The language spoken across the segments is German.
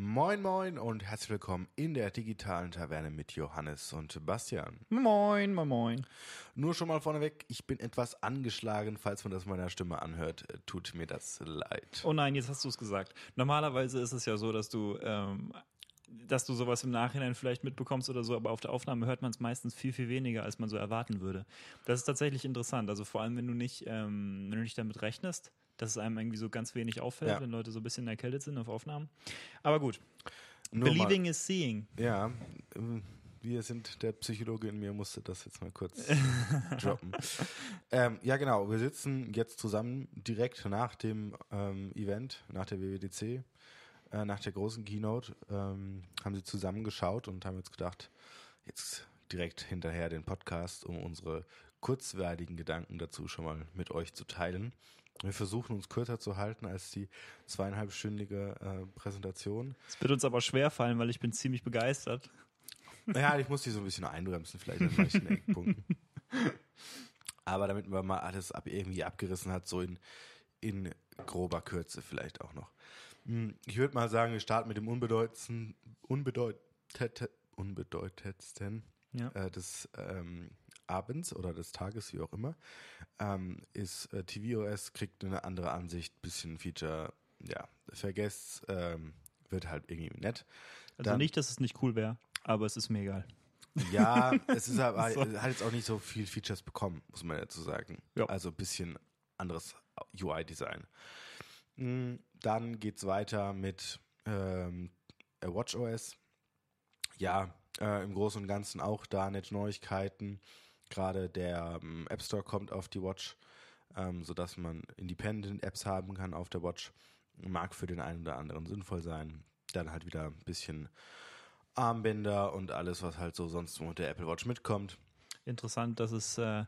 Moin Moin und herzlich willkommen in der digitalen Taverne mit Johannes und Bastian. Moin, moin, moin. Nur schon mal vorneweg, ich bin etwas angeschlagen, falls man das meiner Stimme anhört, tut mir das leid. Oh nein, jetzt hast du es gesagt. Normalerweise ist es ja so, dass du, ähm, dass du sowas im Nachhinein vielleicht mitbekommst oder so, aber auf der Aufnahme hört man es meistens viel, viel weniger, als man so erwarten würde. Das ist tatsächlich interessant. Also vor allem, wenn du nicht, ähm, wenn du nicht damit rechnest, dass es einem irgendwie so ganz wenig auffällt, Ja. wenn Leute so ein bisschen erkältet sind auf Aufnahmen. Aber gut. Nur Believing is seeing. Mal, ja, äh, wir sind, der Psychologe in mir musste das jetzt mal kurz droppen. Ähm, ja, genau, wir sitzen jetzt zusammen direkt nach dem ähm, Event, nach der WWDC, äh, nach der großen Keynote, ähm, haben sie zusammengeschaut und haben jetzt gedacht, jetzt direkt hinterher den Podcast, um unsere kurzweiligen Gedanken dazu schon mal mit euch zu teilen. Wir versuchen uns kürzer zu halten als die zweieinhalbstündige äh, Präsentation. Es wird uns aber schwer fallen, weil ich bin ziemlich begeistert. Ja, ich muss die so ein bisschen einbremsen, vielleicht an manchen Eckpunkten. Aber damit man mal alles ab, irgendwie abgerissen hat, so in, in grober Kürze vielleicht auch noch. Hm, Ich würde mal sagen, wir starten mit dem unbedeutendsten, unbedeutet, unbedeutendsten Ja. äh, des ähm, Abends oder des Tages, wie auch immer, ähm, ist äh, tvOS, kriegt eine andere Ansicht, bisschen Feature, ja, vergesst, ähm, wird halt irgendwie nett. Also Dann- nicht, dass es nicht cool wäre, aber es ist mir egal. Ja, es ist aber So. hat jetzt auch nicht so viel Features bekommen, muss man dazu sagen. Ja. Also ein bisschen anderes UI-Design. Mm, Dann geht's weiter mit ähm, äh, WatchOS. Ja, äh, im Großen und Ganzen auch da nette Neuigkeiten. Gerade der ähm, App Store kommt auf die Watch, ähm, sodass man Independent Apps haben kann auf der Watch. Mag für den einen oder anderen sinnvoll sein. Dann halt wieder ein bisschen Armbänder und alles, was halt so sonst mit der Apple Watch mitkommt. Interessant, dass es äh,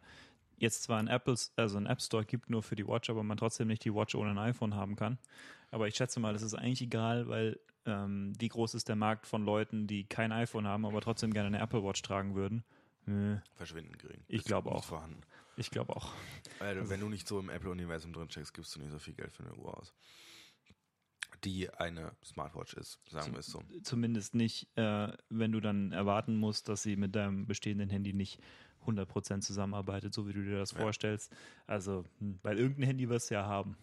jetzt zwar ein Apple, also ein App Store gibt nur für die Watch, aber man trotzdem nicht die Watch ohne ein iPhone haben kann. Aber ich schätze mal, das ist eigentlich egal, weil ähm, wie groß ist der Markt von Leuten, die kein iPhone haben, aber trotzdem gerne eine Apple Watch tragen würden? Äh, Verschwinden gering. Ich glaube auch. Vorhanden. ich glaube auch. Weil, wenn du nicht so im Apple-Universum drin steckst, gibst du nicht so viel Geld für eine Uhr aus. Die eine Smartwatch ist, sagen wir es so. Zumindest nicht, äh, wenn du dann erwarten musst, dass sie mit deinem bestehenden Handy nicht 100% zusammenarbeitet, so wie du dir das Ja. vorstellst. Also, hm, weil irgendein Handy wirst du ja haben.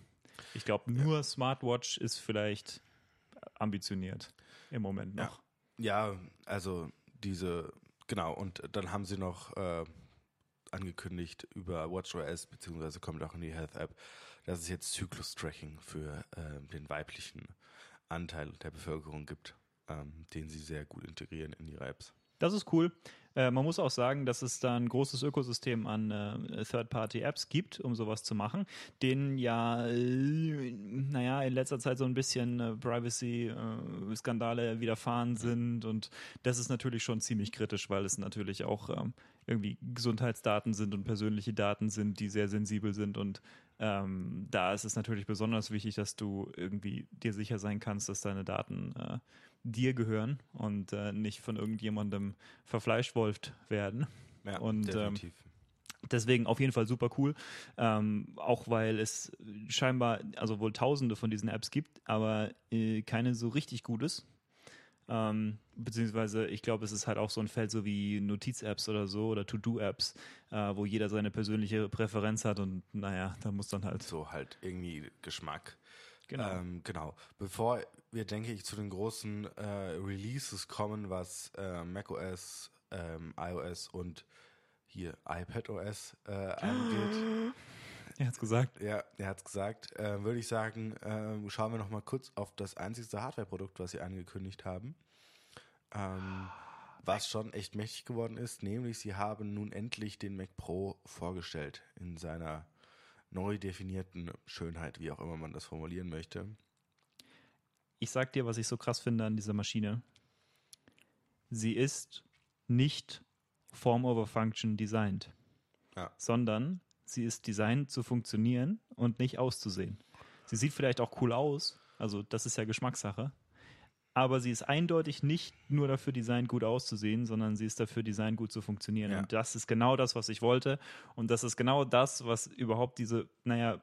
Ich glaube, nur Smartwatch ist vielleicht ambitioniert im Moment Ja. noch. Ja, also diese, genau, und dann haben sie noch äh, angekündigt über WatchOS, beziehungsweise kommt auch in die Health-App, dass es jetzt Zyklus-Tracking für äh, den weiblichen Anteil der Bevölkerung gibt, ähm, den sie sehr gut integrieren in ihre Apps. Das ist cool. Äh, man muss auch sagen, dass es da ein großes Ökosystem an äh, Third-Party-Apps gibt, um sowas zu machen, denen ja, äh, naja, in letzter Zeit so ein bisschen äh, Privacy-Skandale widerfahren sind und das ist natürlich schon ziemlich kritisch, weil es natürlich auch ähm, irgendwie Gesundheitsdaten sind und persönliche Daten sind, die sehr sensibel sind und ähm, da ist es natürlich besonders wichtig, dass du irgendwie dir sicher sein kannst, dass deine Daten äh, dir gehören und äh, nicht von irgendjemandem verfleischwolft werden. Ja, Und, definitiv. Deswegen auf jeden Fall super cool. Ähm, auch weil es scheinbar, also wohl tausende von diesen Apps gibt, aber äh, keine so richtig gutes. Ähm, beziehungsweise, ich glaube, es ist halt auch so ein Feld so wie Notiz-Apps oder so oder To-Do-Apps, äh, wo jeder seine persönliche Präferenz hat und naja, da muss dann halt. so halt irgendwie Geschmack. Genau. Ähm, genau. Bevor wir, denke ich, zu den großen äh, Releases kommen, was äh, macOS, ähm, iOS und hier iPadOS äh, angeht, Er hat's gesagt. ja, er hat's gesagt, äh, würde ich sagen, äh, schauen wir noch mal kurz auf das einzigste Hardware-Produkt, was sie angekündigt haben. Ähm, was schon echt mächtig geworden ist, nämlich sie haben nun endlich den Mac Pro vorgestellt in seiner neu definierten Schönheit, wie auch immer man das formulieren möchte. Ich sag dir, was ich so krass finde an dieser Maschine. Sie ist nicht Form over Function designed, Ja. sondern sie ist designt zu funktionieren und nicht auszusehen. Sie sieht vielleicht auch cool aus, also das ist ja Geschmackssache, aber sie ist eindeutig nicht nur dafür designt, gut auszusehen, sondern sie ist dafür designt, gut zu funktionieren. Ja. Und das ist genau das, was ich wollte. Und das ist genau das, was überhaupt diese, naja,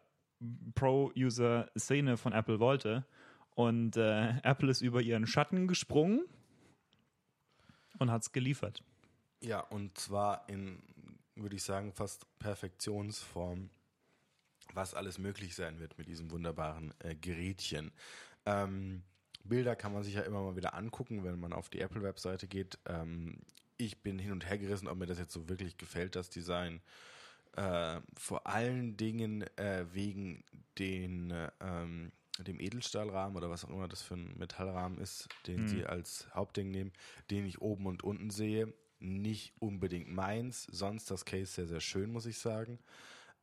Pro-User-Szene von Apple wollte. Und äh, Apple ist über ihren Schatten gesprungen und hat es geliefert. Ja, und zwar in, würde ich sagen, fast Perfektionsform, was alles möglich sein wird mit diesem wunderbaren äh, Gerätchen. Ähm, Bilder kann man sich ja immer mal wieder angucken, wenn man auf die Apple-Webseite geht. Ähm, ich bin hin und her gerissen, ob mir das jetzt so wirklich gefällt, das Design. Äh, vor allen Dingen äh, wegen den, äh, ähm, dem Edelstahlrahmen oder was auch immer das für ein Metallrahmen ist, den Mhm. sie als Hauptding nehmen, den ich oben und unten sehe. Nicht unbedingt meins, sonst das Case sehr, sehr schön, muss ich sagen.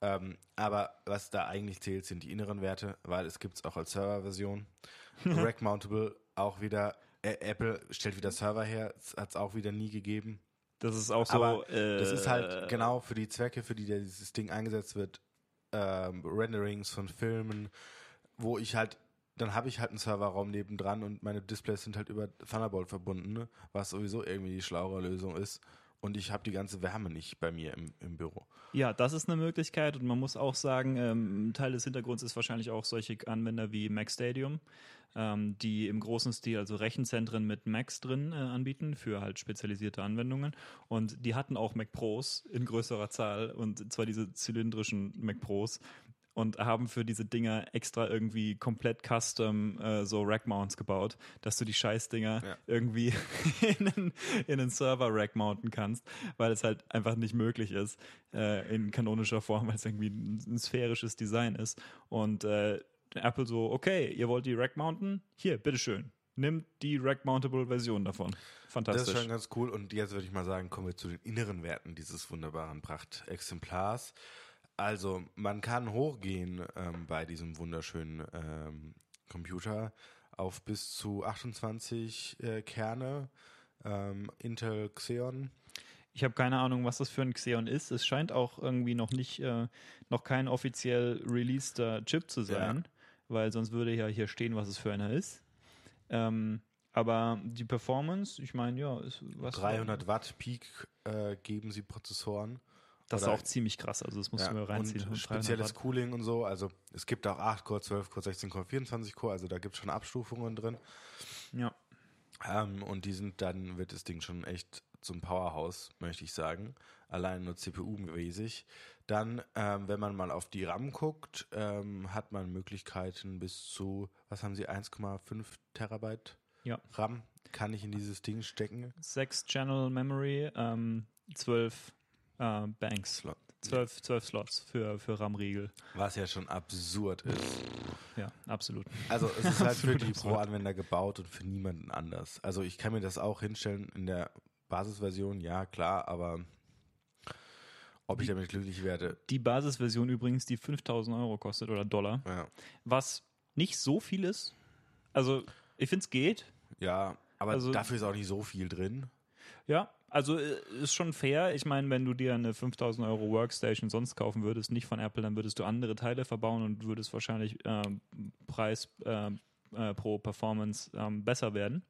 Ähm, aber was da eigentlich zählt, sind die inneren Werte, weil es gibt es auch als Serverversion. Rack Mountable auch wieder. Äh, Apple stellt wieder Server her, hat es auch wieder nie gegeben. Das ist auch so. Aber äh, Das ist halt genau für die Zwecke, für die dieses Ding eingesetzt wird, ähm, Renderings von Filmen, wo ich halt, dann habe ich halt einen Serverraum nebendran und meine Displays sind halt über Thunderbolt verbunden, ne? was sowieso irgendwie die schlauere Lösung ist. Und ich habe die ganze Wärme nicht bei mir im, im Büro. Ja, das ist eine Möglichkeit und man muss auch sagen, ähm, Teil des Hintergrunds ist wahrscheinlich auch solche Anwender wie Mac Stadium, ähm, die im großen Stil also Rechenzentren mit Macs drin äh, anbieten für halt spezialisierte Anwendungen und die hatten auch Mac Pros in größerer Zahl und zwar diese zylindrischen Mac Pros und haben für diese Dinger extra irgendwie komplett custom äh, so Rack-Mounts gebaut, dass du die Scheißdinger Ja. irgendwie in einen, in einen Server-Rack mounten kannst, weil es halt einfach nicht möglich ist äh, in kanonischer Form, weil es irgendwie ein, ein sphärisches Design ist. Und äh, Apple so, okay, ihr wollt die Rack mounten? Hier, bitteschön. Nimmt die Rack-Mountable Version davon. Das ist Fantastisch. schon ganz cool. Und jetzt würde ich mal sagen, kommen wir zu den inneren Werten dieses wunderbaren Prachtexemplars. Also, man kann hochgehen ähm, bei diesem wunderschönen ähm, Computer auf bis zu 28 äh, Kerne. Ähm, Intel Xeon. Ich habe keine Ahnung, was das für ein Xeon ist. Es scheint auch irgendwie noch nicht, äh, noch kein offiziell releaseder Chip zu sein, weil sonst würde ja hier stehen, was es für einer ist. Ähm, aber die Performance, ich meine, ja, ist was 300 Watt Peak äh, geben sie Prozessoren. Das ist auch ziemlich krass. Also das musst Ja, du mir reinziehen. und 300 spezielles. Cooling und so. Also es gibt auch 8 Core, 12 Core, 16 Core, 24 Core. Also da gibt es schon Abstufungen drin. Ja. Ähm, und die sind dann, wird das Ding schon echt zum Powerhouse, möchte ich sagen. Allein nur CPU-mäßig. Dann, ähm, wenn man mal auf die RAM guckt, ähm, hat man Möglichkeiten bis zu, was haben sie, 1,5 Terabyte Ja. RAM kann ich in dieses Ding stecken. Sechs Channel Memory, ähm, zwölf äh, Banks. Slot. Zwölf, zwölf Slots für, für RAM-Riegel. Was ja schon absurd ist. Ja, absolut. Also es ist halt für die. Pro-Anwender gebaut und für niemanden anders. Also ich kann mir das auch hinstellen in der Basisversion, ja klar, aber ob ich damit glücklich werde, Die Basisversion übrigens, die 5000 Euro kostet oder Dollar, ja. was nicht so viel ist. Also, ich finde es geht. Ja, aber Also- dafür ist auch nicht so viel drin. Ja, also äh, ist schon fair. Ich meine, wenn du dir eine 5000 Euro Workstation sonst kaufen würdest, nicht von Apple, dann würdest du andere Teile verbauen und würdest wahrscheinlich ähm, Preis äh, äh, pro Performance ähm, besser werden.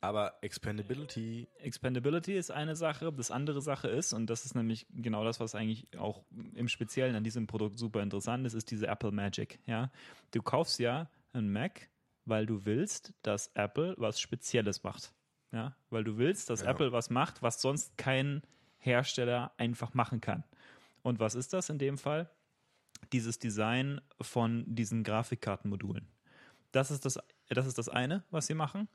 Aber Expandability, Expandability ist eine Sache. Das andere Sache ist, und das ist nämlich genau das, was eigentlich auch im Speziellen an diesem Produkt super interessant ist, ist diese Apple Magic. Ja, du kaufst ja einen Mac, weil du willst, dass Apple was Spezielles macht. Ja, weil du willst, dass Ja. Apple was macht, was sonst kein Hersteller einfach machen kann. Und was ist das in dem Fall? Dieses Design von diesen Grafikkartenmodulen. Das ist das, das ist das eine, was sie machen.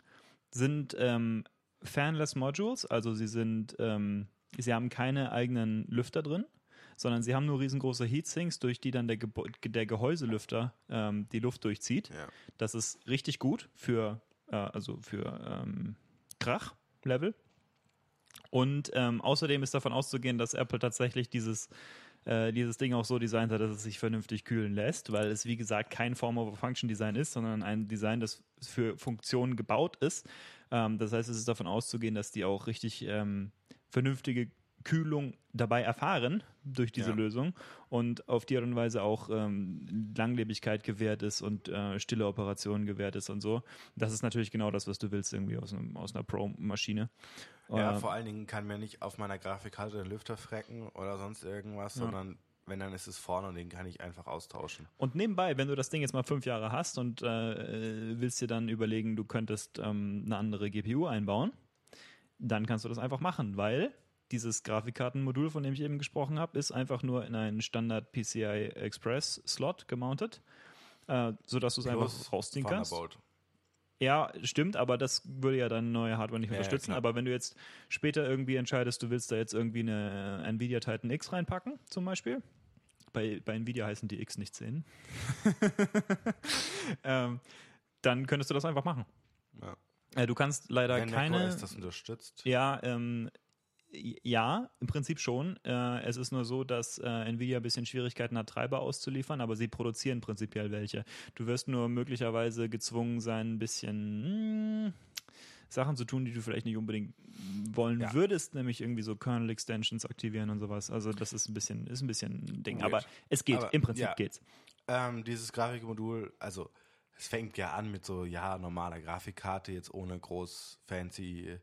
Sind ähm, Fanless Modules, also sie sind, ähm, sie haben keine eigenen Lüfter drin, sondern sie haben nur riesengroße Heatsinks, durch die dann der, Gebo der Gehäuselüfter ähm, die Luft durchzieht. ja. Das ist richtig gut für, äh, also für ähm, Krach-Level. Und ähm, außerdem ist davon auszugehen, dass Apple tatsächlich dieses, äh, dieses Ding auch so designt hat, dass es sich vernünftig kühlen lässt, weil es, wie gesagt, kein Form-over-Function-Design ist, sondern ein Design, das für Funktionen gebaut ist. Ähm, das heißt, es ist davon auszugehen, dass die auch richtig ähm, vernünftige Kühlung dabei erfahren durch diese Ja. Lösung und auf die Art und Weise auch ähm, Langlebigkeit gewährt ist und äh, stille Operationen gewährt ist und so. Das ist natürlich genau das, was du willst irgendwie aus, einem, aus einer Pro-Maschine. ja, Äh, vor allen Dingen kann mir nicht auf meiner Grafikkarte den Lüfter frecken oder sonst irgendwas, Ja. sondern wenn dann ist es vorne und den kann ich einfach austauschen. Und nebenbei, wenn du das Ding jetzt mal fünf Jahre hast und äh, willst dir dann überlegen, du könntest ähm, eine andere GPU einbauen, dann kannst du das einfach machen, weil dieses Grafikkartenmodul, von dem ich eben gesprochen habe, ist einfach nur in einen Standard PCI Express Slot gemountet, äh, sodass du es einfach rausziehen kannst. Thunderbolt. Ja, stimmt, aber das würde ja dann neue Hardware nicht Ja, ja, unterstützen. klar. aber wenn du jetzt später irgendwie entscheidest, du willst da jetzt irgendwie eine äh, Nvidia Titan X reinpacken, zum Beispiel. Bei, bei Nvidia heißen die X nicht 10. ähm, dann könntest du das einfach machen. Ja. Äh, du kannst leider Wenn keine. macOS das unterstützt. Ja, ähm, ja, im Prinzip schon. Äh, es ist nur so, dass äh, Nvidia ein bisschen Schwierigkeiten hat, Treiber auszuliefern, aber sie produzieren prinzipiell welche. Du wirst nur möglicherweise gezwungen sein, ein bisschen mh, Sachen zu tun, die du vielleicht nicht unbedingt wollen Ja. würdest, nämlich irgendwie so Kernel Extensions aktivieren und sowas. Also das ist ein bisschen, ist ein bisschen ein Ding. Weird. Aber es geht, Aber, im Prinzip ja. geht's. Ähm, dieses Grafikmodul, also es fängt ja an mit so, ja, normaler Grafikkarte, jetzt ohne groß fancy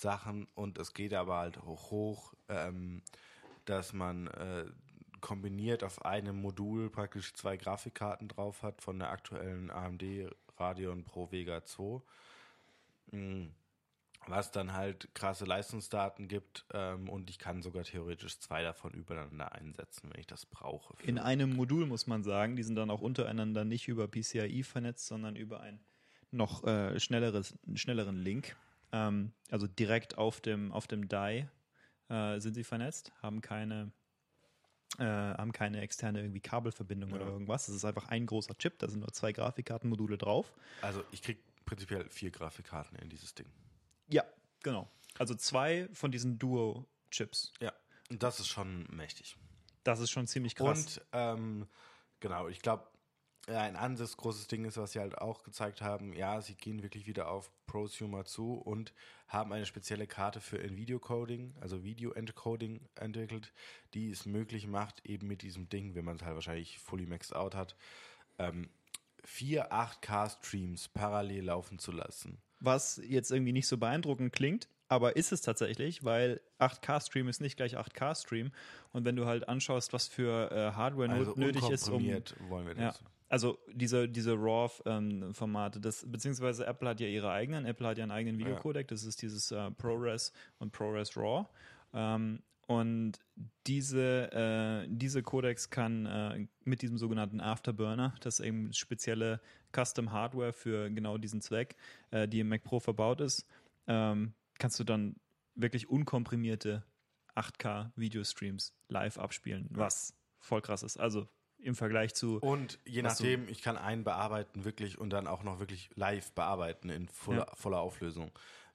Sachen und es geht aber halt hoch, ähm, dass man äh, kombiniert auf einem Modul praktisch zwei Grafikkarten drauf hat von der aktuellen AMD Radeon Pro Vega 2. Mm, Was dann halt krasse Leistungsdaten gibt ähm, und ich kann sogar theoretisch zwei davon übereinander einsetzen, wenn ich das brauche. In einem Modul muss man sagen, die sind dann auch untereinander nicht über PCIe vernetzt, sondern über einen noch äh, schnelleres, schnelleren Link. Ähm, also direkt auf dem, auf dem Die äh, sind sie vernetzt, haben keine, äh, haben keine externe irgendwie Kabelverbindung oder Ja. irgendwas. Es ist einfach ein großer Chip, da sind nur zwei Grafikkartenmodule drauf. Also ich krieg prinzipiell vier Grafikkarten in dieses Ding. Ja, genau. Also zwei von diesen Duo-Chips. Ja. Und das ist schon mächtig. Das ist schon ziemlich krass. Und ähm, genau, ich glaube, ein anderes großes Ding ist, was sie halt auch gezeigt haben, ja, sie gehen wirklich wieder auf Prosumer zu und haben eine spezielle Karte für In-Video-Coding, also Video-Encoding entwickelt, die es möglich macht, eben mit diesem Ding, wenn man es halt wahrscheinlich fully maxed out hat, ähm, vier 8K-Streams parallel laufen zu lassen. was jetzt irgendwie nicht so beeindruckend klingt, aber ist es tatsächlich, weil 8K-Stream ist nicht gleich 8K-Stream. Und wenn du halt anschaust, was für äh, Hardware Also nötig ist, um. wollen wir Ja, das. Also diese, diese RAW-Formate, das, beziehungsweise Apple hat ja ihre eigenen, Apple hat ja einen eigenen Videocodec, das ist dieses äh, ProRes und ProRes RAW. Ähm, und diese, äh, diese Codecs kann äh, mit diesem sogenannten Afterburner, das ist eben spezielle Custom Hardware für genau diesen Zweck, äh, die im Mac Pro verbaut ist, ähm, kannst du dann wirklich unkomprimierte 8K Videostreams live abspielen, was voll krass ist. Also im Vergleich zu Und je nachdem, ich kann einen bearbeiten wirklich und dann auch noch wirklich live bearbeiten in voller, Ja. voller Auflösung.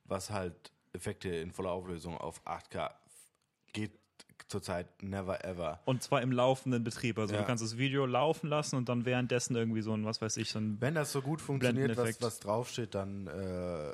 Was halt Effekte in voller Auflösung auf 8K geht zurzeit never ever. Und zwar im laufenden Betrieb. Also Ja. du kannst das Video laufen lassen und dann währenddessen irgendwie so ein, was weiß ich, so ein, Wenn das so gut funktioniert, was, was draufsteht, dann äh.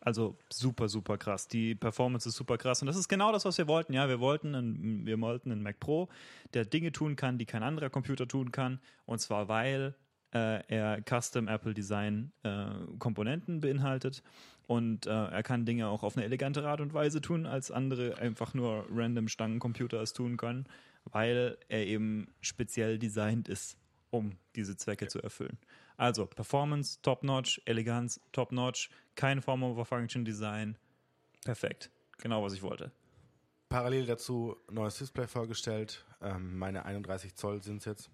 Also super, super krass. Die Performance ist super krass. Und das ist genau das, was wir wollten. Ja, wir wollten einen, wir wollten einen Mac Pro, der Dinge tun kann, die kein anderer Computer tun kann. Und zwar, weil äh, er Custom Apple Design äh, Komponenten beinhaltet. Und äh, er kann Dinge auch auf eine elegantere Art und Weise tun, als andere einfach nur random Stangencomputer es tun können, weil er eben speziell designt ist, um diese Zwecke zu erfüllen. Also Performance, Top-Notch, Eleganz, Top-Notch, kein Form over Function Design. Perfekt. Genau, was ich wollte. Parallel dazu neues Display vorgestellt. Ähm, meine 31 Zoll sind es jetzt.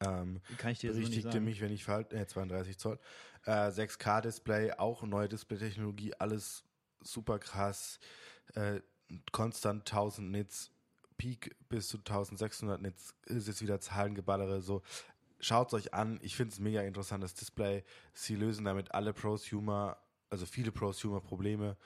Ähm, Kann ich dir nicht berichtigte sagen. mich, wenn ich verhalte, äh, 32 Zoll. Äh, 6K-Display, auch neue Display-Technologie, alles super krass. Äh, konstant 1000 Nits, Peak bis zu 1600 Nits, ist jetzt wieder Zahlengeballere, so. Schaut euch an, ich finde es mega interessantes Display. Sie lösen damit alle Prosumer, also viele Prosumer-Probleme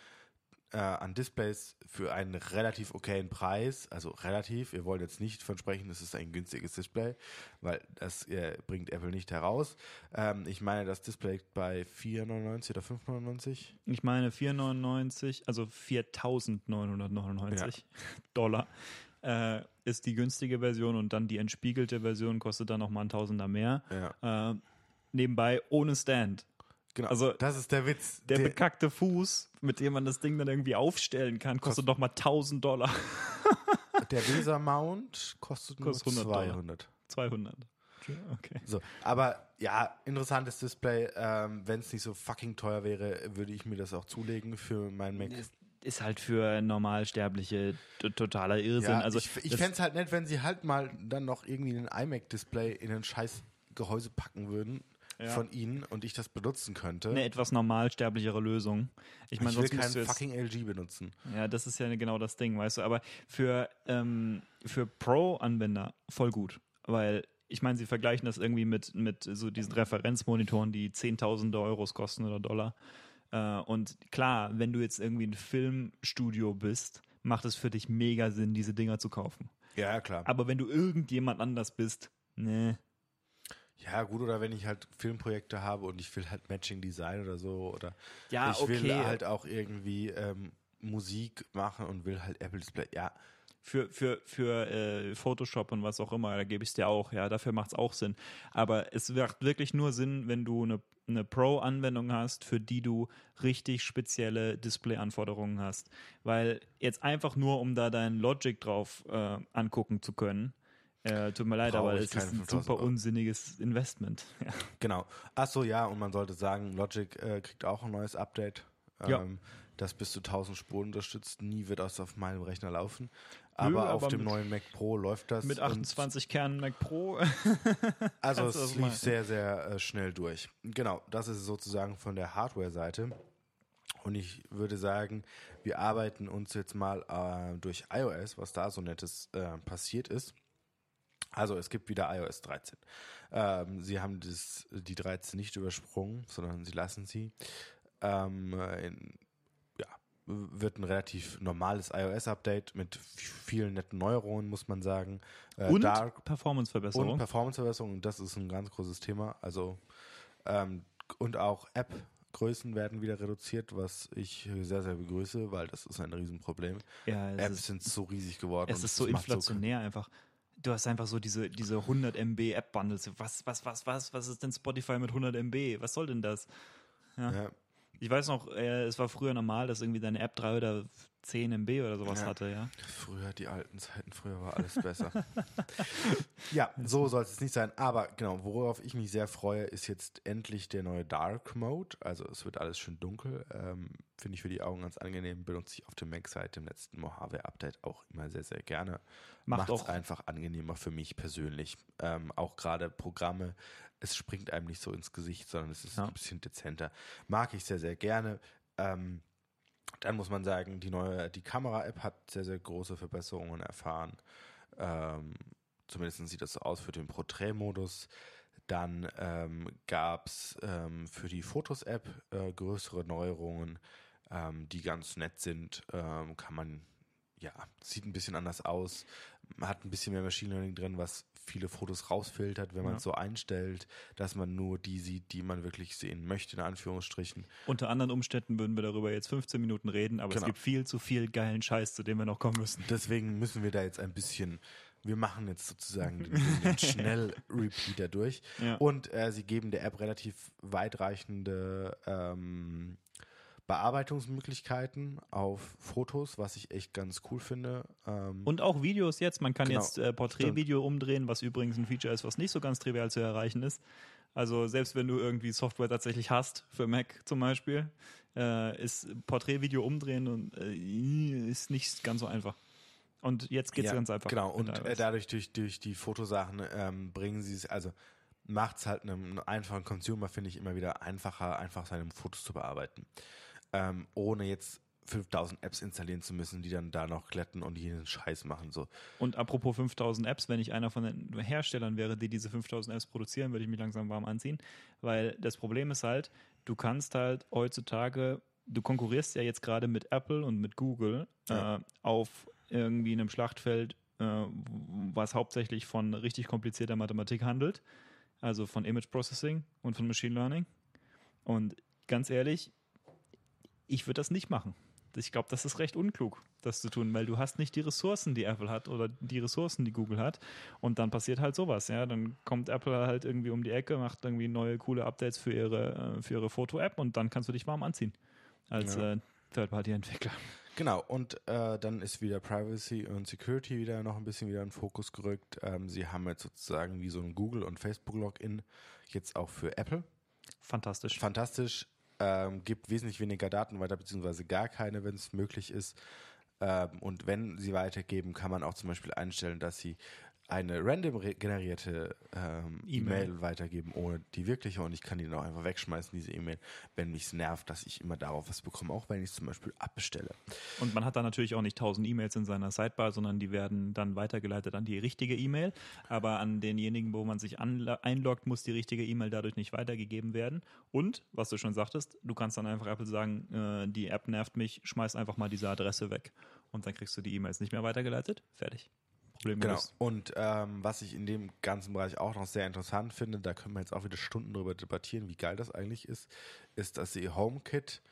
äh, an Displays für einen relativ okayen Preis. Also relativ, wir wollen jetzt nicht versprechen, es ist ein günstiges Display, weil das äh, bringt Apple nicht heraus. Ähm, ich meine, das Display bei 4,99 oder 5,99. Ich meine 4,99, also 4.999 Dollar äh, ist die günstige Version und dann die entspiegelte Version kostet dann nochmal ein Tausender mehr. Ja, Äh, nebenbei ohne Stand. genau. also das ist der Witz. Der bekackte Fuß, mit dem man das Ding dann irgendwie aufstellen kann, kostet nochmal 1000 Dollar. Der Weser Mount kostet, Kostet nur 100 Dollar. 200. 200. Okay. So, aber ja, interessantes Display. Ähm, Wenn es nicht so fucking teuer wäre, würde ich mir das auch zulegen für meinen Mac. Ist, halt für Normalsterbliche totaler Irrsinn. Ja, also ich ich fände es halt nett, wenn sie halt mal dann noch irgendwie ein iMac-Display in ein scheiß Gehäuse packen würden Ja. von ihnen und ich das benutzen könnte. eine etwas normalsterblichere Lösung. Ich meine, ich will keinen fucking LG benutzen. Ja, das ist ja genau das Ding, weißt du. Aber für, ähm, für Pro-Anwender voll gut. Weil, ich meine, sie vergleichen das irgendwie mit, mit so diesen Referenzmonitoren, die Zehntausende Euros kosten oder Dollar. Äh, und klar, wenn du jetzt irgendwie ein Filmstudio bist, macht es für dich mega Sinn, diese Dinger zu kaufen. Ja, klar. Aber wenn du irgendjemand anders bist, ne. Ja, gut, oder wenn ich halt Filmprojekte habe und ich will halt Matching Design oder so, oder Ja, ich will okay. halt auch irgendwie ähm, Musik machen und will halt Apple Display. Ja, für, für, für äh, Photoshop und was auch immer, da gebe ich es dir auch, ja, dafür macht es auch Sinn. Aber es macht wirklich nur Sinn, wenn du eine, eine Pro-Anwendung hast, für die du richtig spezielle Display-Anforderungen hast. Weil jetzt einfach nur, um da dein Logic drauf äh, angucken zu können, äh, tut mir leid, Brauche aber es ist ein 5000 super Euro. unsinniges Investment. Ja. genau. Ach so, ja, und man sollte sagen, Logic äh, kriegt auch ein neues Update. Ja. Ähm, das bis zu 1000 Spuren unterstützt. Nie wird das auf meinem Rechner laufen. Aber Nö, auf aber dem mit- neuen Mac Pro läuft das. Mit und- 28 Kernen Mac Pro. Also es lief sehr, sehr äh, schnell durch. Genau, das ist sozusagen von der Hardware-Seite. Und ich würde sagen, wir arbeiten uns jetzt mal äh, durch iOS, was da so nettes äh, passiert ist. Also es gibt wieder iOS 13. Ähm, sie haben das, die 13 nicht übersprungen, sondern sie lassen sie. Ähm, äh, in, wird ein relativ normales iOS-Update mit vielen netten Neuerungen, muss man sagen. Äh, und Performance-Verbesserung. und Performanceverbesserung, und das ist ein ganz großes Thema. Also ähm, und auch App-Größen werden wieder reduziert, was ich sehr, sehr begrüße, weil das ist ein Riesenproblem. ja, Apps ist, sind so riesig geworden. Es ist so inflationär einfach. Du hast einfach so diese, diese 100 MB App-Bundles. Was, was, was, was, was ist denn Spotify mit 100 MB? Was soll denn das? ja, Ich weiß noch, äh, es war früher normal, dass irgendwie deine App 3 oder 10 MB oder sowas Ja. hatte, ja. früher, die alten Zeiten, früher war alles besser. ja, so soll es nicht sein. Aber genau, worauf ich mich sehr freue, ist jetzt endlich der neue Dark Mode. Also es wird alles schön dunkel. Ähm, Finde ich für die Augen ganz angenehm. Benutze ich auf dem Mac seit dem letzten Mojave-Update auch immer sehr, sehr gerne. Macht es einfach angenehmer für mich persönlich. Ähm, auch gerade Programme, es springt einem nicht so ins Gesicht, sondern es ist Ja. ein bisschen dezenter. Mag ich sehr, sehr gerne. Ähm, dann muss man sagen, die neue, die Kamera-App hat sehr, sehr große Verbesserungen erfahren. Ähm, zumindest sieht das so aus für den Porträtmodus. Dann ähm, gab es ähm, für die Fotos-App äh, größere Neuerungen, ähm, die ganz nett sind. Ähm, kann man, ja, sieht ein bisschen anders aus. Hat ein bisschen mehr Machine Learning drin, was viele Fotos rausfiltert, wenn man Ja. es so einstellt, dass man nur die sieht, die man wirklich sehen möchte, in Anführungsstrichen. Unter anderen Umständen würden wir darüber jetzt 15 Minuten reden, aber Genau. es gibt viel zu viel geilen Scheiß, zu dem wir noch kommen müssen. Deswegen müssen wir da jetzt ein bisschen, wir machen jetzt sozusagen den, den, den Schnell-Repeater durch. Ja. Und äh, sie geben der App relativ weitreichende ähm, Bearbeitungsmöglichkeiten auf Fotos, was ich echt ganz cool finde. Ähm, Und auch Videos jetzt. Man kann Genau. jetzt äh, Porträtvideo umdrehen, was übrigens ein Feature ist, was nicht so ganz trivial zu erreichen ist. Also selbst wenn du irgendwie Software tatsächlich hast, für Mac zum Beispiel, äh, ist Porträtvideo umdrehen und äh, ist nicht ganz so einfach. Und jetzt geht es ja, ganz einfach. Genau, und äh, dadurch, durch, durch die Fotosachen ähm, bringen sie es, also macht es halt einem einfachen Consumer, finde ich, immer wieder einfacher, einfach seine Fotos zu bearbeiten. Ähm, ohne jetzt 5000 Apps installieren zu müssen, die dann da noch glätten und jeden Scheiß machen. So. Und apropos 5000 Apps, wenn ich einer von den Herstellern wäre, die diese 5000 Apps produzieren, würde ich mich langsam warm anziehen. Weil das Problem ist halt, du kannst halt heutzutage, du konkurrierst ja jetzt gerade mit Apple und mit Google Ja. äh, auf irgendwie einem Schlachtfeld, äh, was hauptsächlich von richtig komplizierter Mathematik handelt. Also von Image Processing und von Machine Learning. Und ganz ehrlich, ich würde das nicht machen. Ich glaube, das ist recht unklug, das zu tun, weil du hast nicht die Ressourcen, die Apple hat oder die Ressourcen, die Google hat. Und dann passiert halt sowas, ja. Dann kommt Apple halt irgendwie um die Ecke, macht irgendwie neue coole Updates für ihre, äh, für ihre Foto-App und dann kannst du dich warm anziehen als Ja. äh, Third-Party-Entwickler. Genau, und äh, dann ist wieder Privacy und Security wieder noch ein bisschen wieder in den Fokus gerückt. Ähm, sie haben jetzt sozusagen wie so ein Google- und Facebook-Login jetzt auch für Apple. Fantastisch. Fantastisch. Ähm, gibt wesentlich weniger Daten weiter, beziehungsweise gar keine, wenn es möglich ist. Ähm, und wenn sie weitergeben, kann man auch zum Beispiel einstellen, dass sie eine random generierte ähm, E-Mail e weitergeben, ohne die wirkliche und ich kann die dann auch einfach wegschmeißen, diese E-Mail, wenn mich es nervt, dass ich immer darauf was bekomme, auch wenn ich es zum Beispiel abbestelle. Und man hat dann natürlich auch nicht tausend E-Mails in seiner Sidebar, sondern die werden dann weitergeleitet an die richtige E-Mail, aber an denjenigen, wo man sich einloggt, muss die richtige E-Mail dadurch nicht weitergegeben werden. Und, was du schon sagtest, du kannst dann einfach Apple sagen, äh, die App nervt mich, schmeiß einfach mal diese Adresse weg und dann kriegst du die E-Mails nicht mehr weitergeleitet. Fertig. Problem genau. Und ähm, was ich in dem ganzen Bereich auch noch sehr interessant finde, da können wir jetzt auch wieder Stunden drüber debattieren, wie geil das eigentlich ist, ist, dass sie HomeKit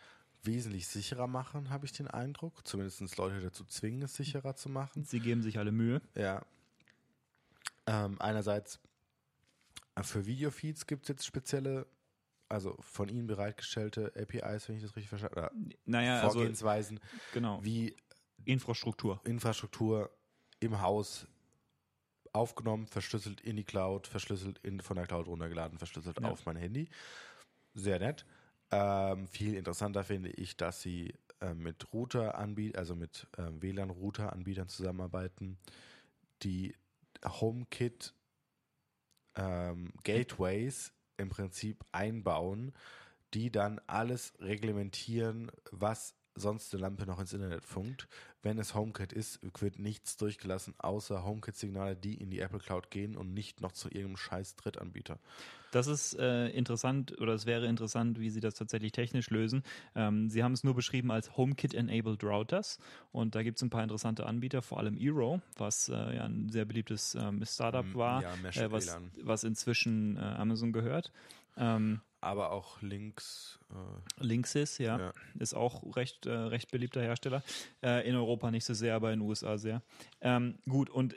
wesentlich sicherer machen, habe ich den Eindruck. Zumindest Leute dazu zwingen, es sicherer zu machen. Sie geben sich alle Mühe. Ja. Ähm, einerseits äh, für Videofeeds gibt es jetzt spezielle, also von ihnen bereitgestellte APIs, wenn ich das richtig verstanden habe. Naja, also Vorgehensweisen, also, genau. wie Infrastruktur. Infrastruktur im Haus aufgenommen, verschlüsselt in die Cloud, verschlüsselt in, von der Cloud runtergeladen, verschlüsselt ja. auf mein Handy. Sehr nett. Ähm, viel interessanter finde ich, dass sie äh, mit Router anbieten, also mit ähm, WLAN-Router-Anbietern zusammenarbeiten, die HomeKit ähm, Gateways im Prinzip einbauen, die dann alles reglementieren, was sonst eine Lampe noch ins Internet funkt. Wenn es HomeKit ist, wird nichts durchgelassen, außer HomeKit-Signale, die in die Apple Cloud gehen und nicht noch zu irgendeinem scheiß Drittanbieter. Das ist äh, interessant oder es wäre interessant, wie Sie das tatsächlich technisch lösen. Ähm, Sie haben es nur beschrieben als HomeKit-enabled Routers und da gibt es ein paar interessante Anbieter, vor allem Eero, was äh, ja ein sehr beliebtes ähm, Startup war, ja, äh, was, was inzwischen äh, Amazon gehört. Ähm, aber auch Links. Äh, Linksys, ja, ja, ist auch recht, äh, recht beliebter Hersteller. Äh, in Europa nicht so sehr, aber in den USA sehr. Ähm, gut, und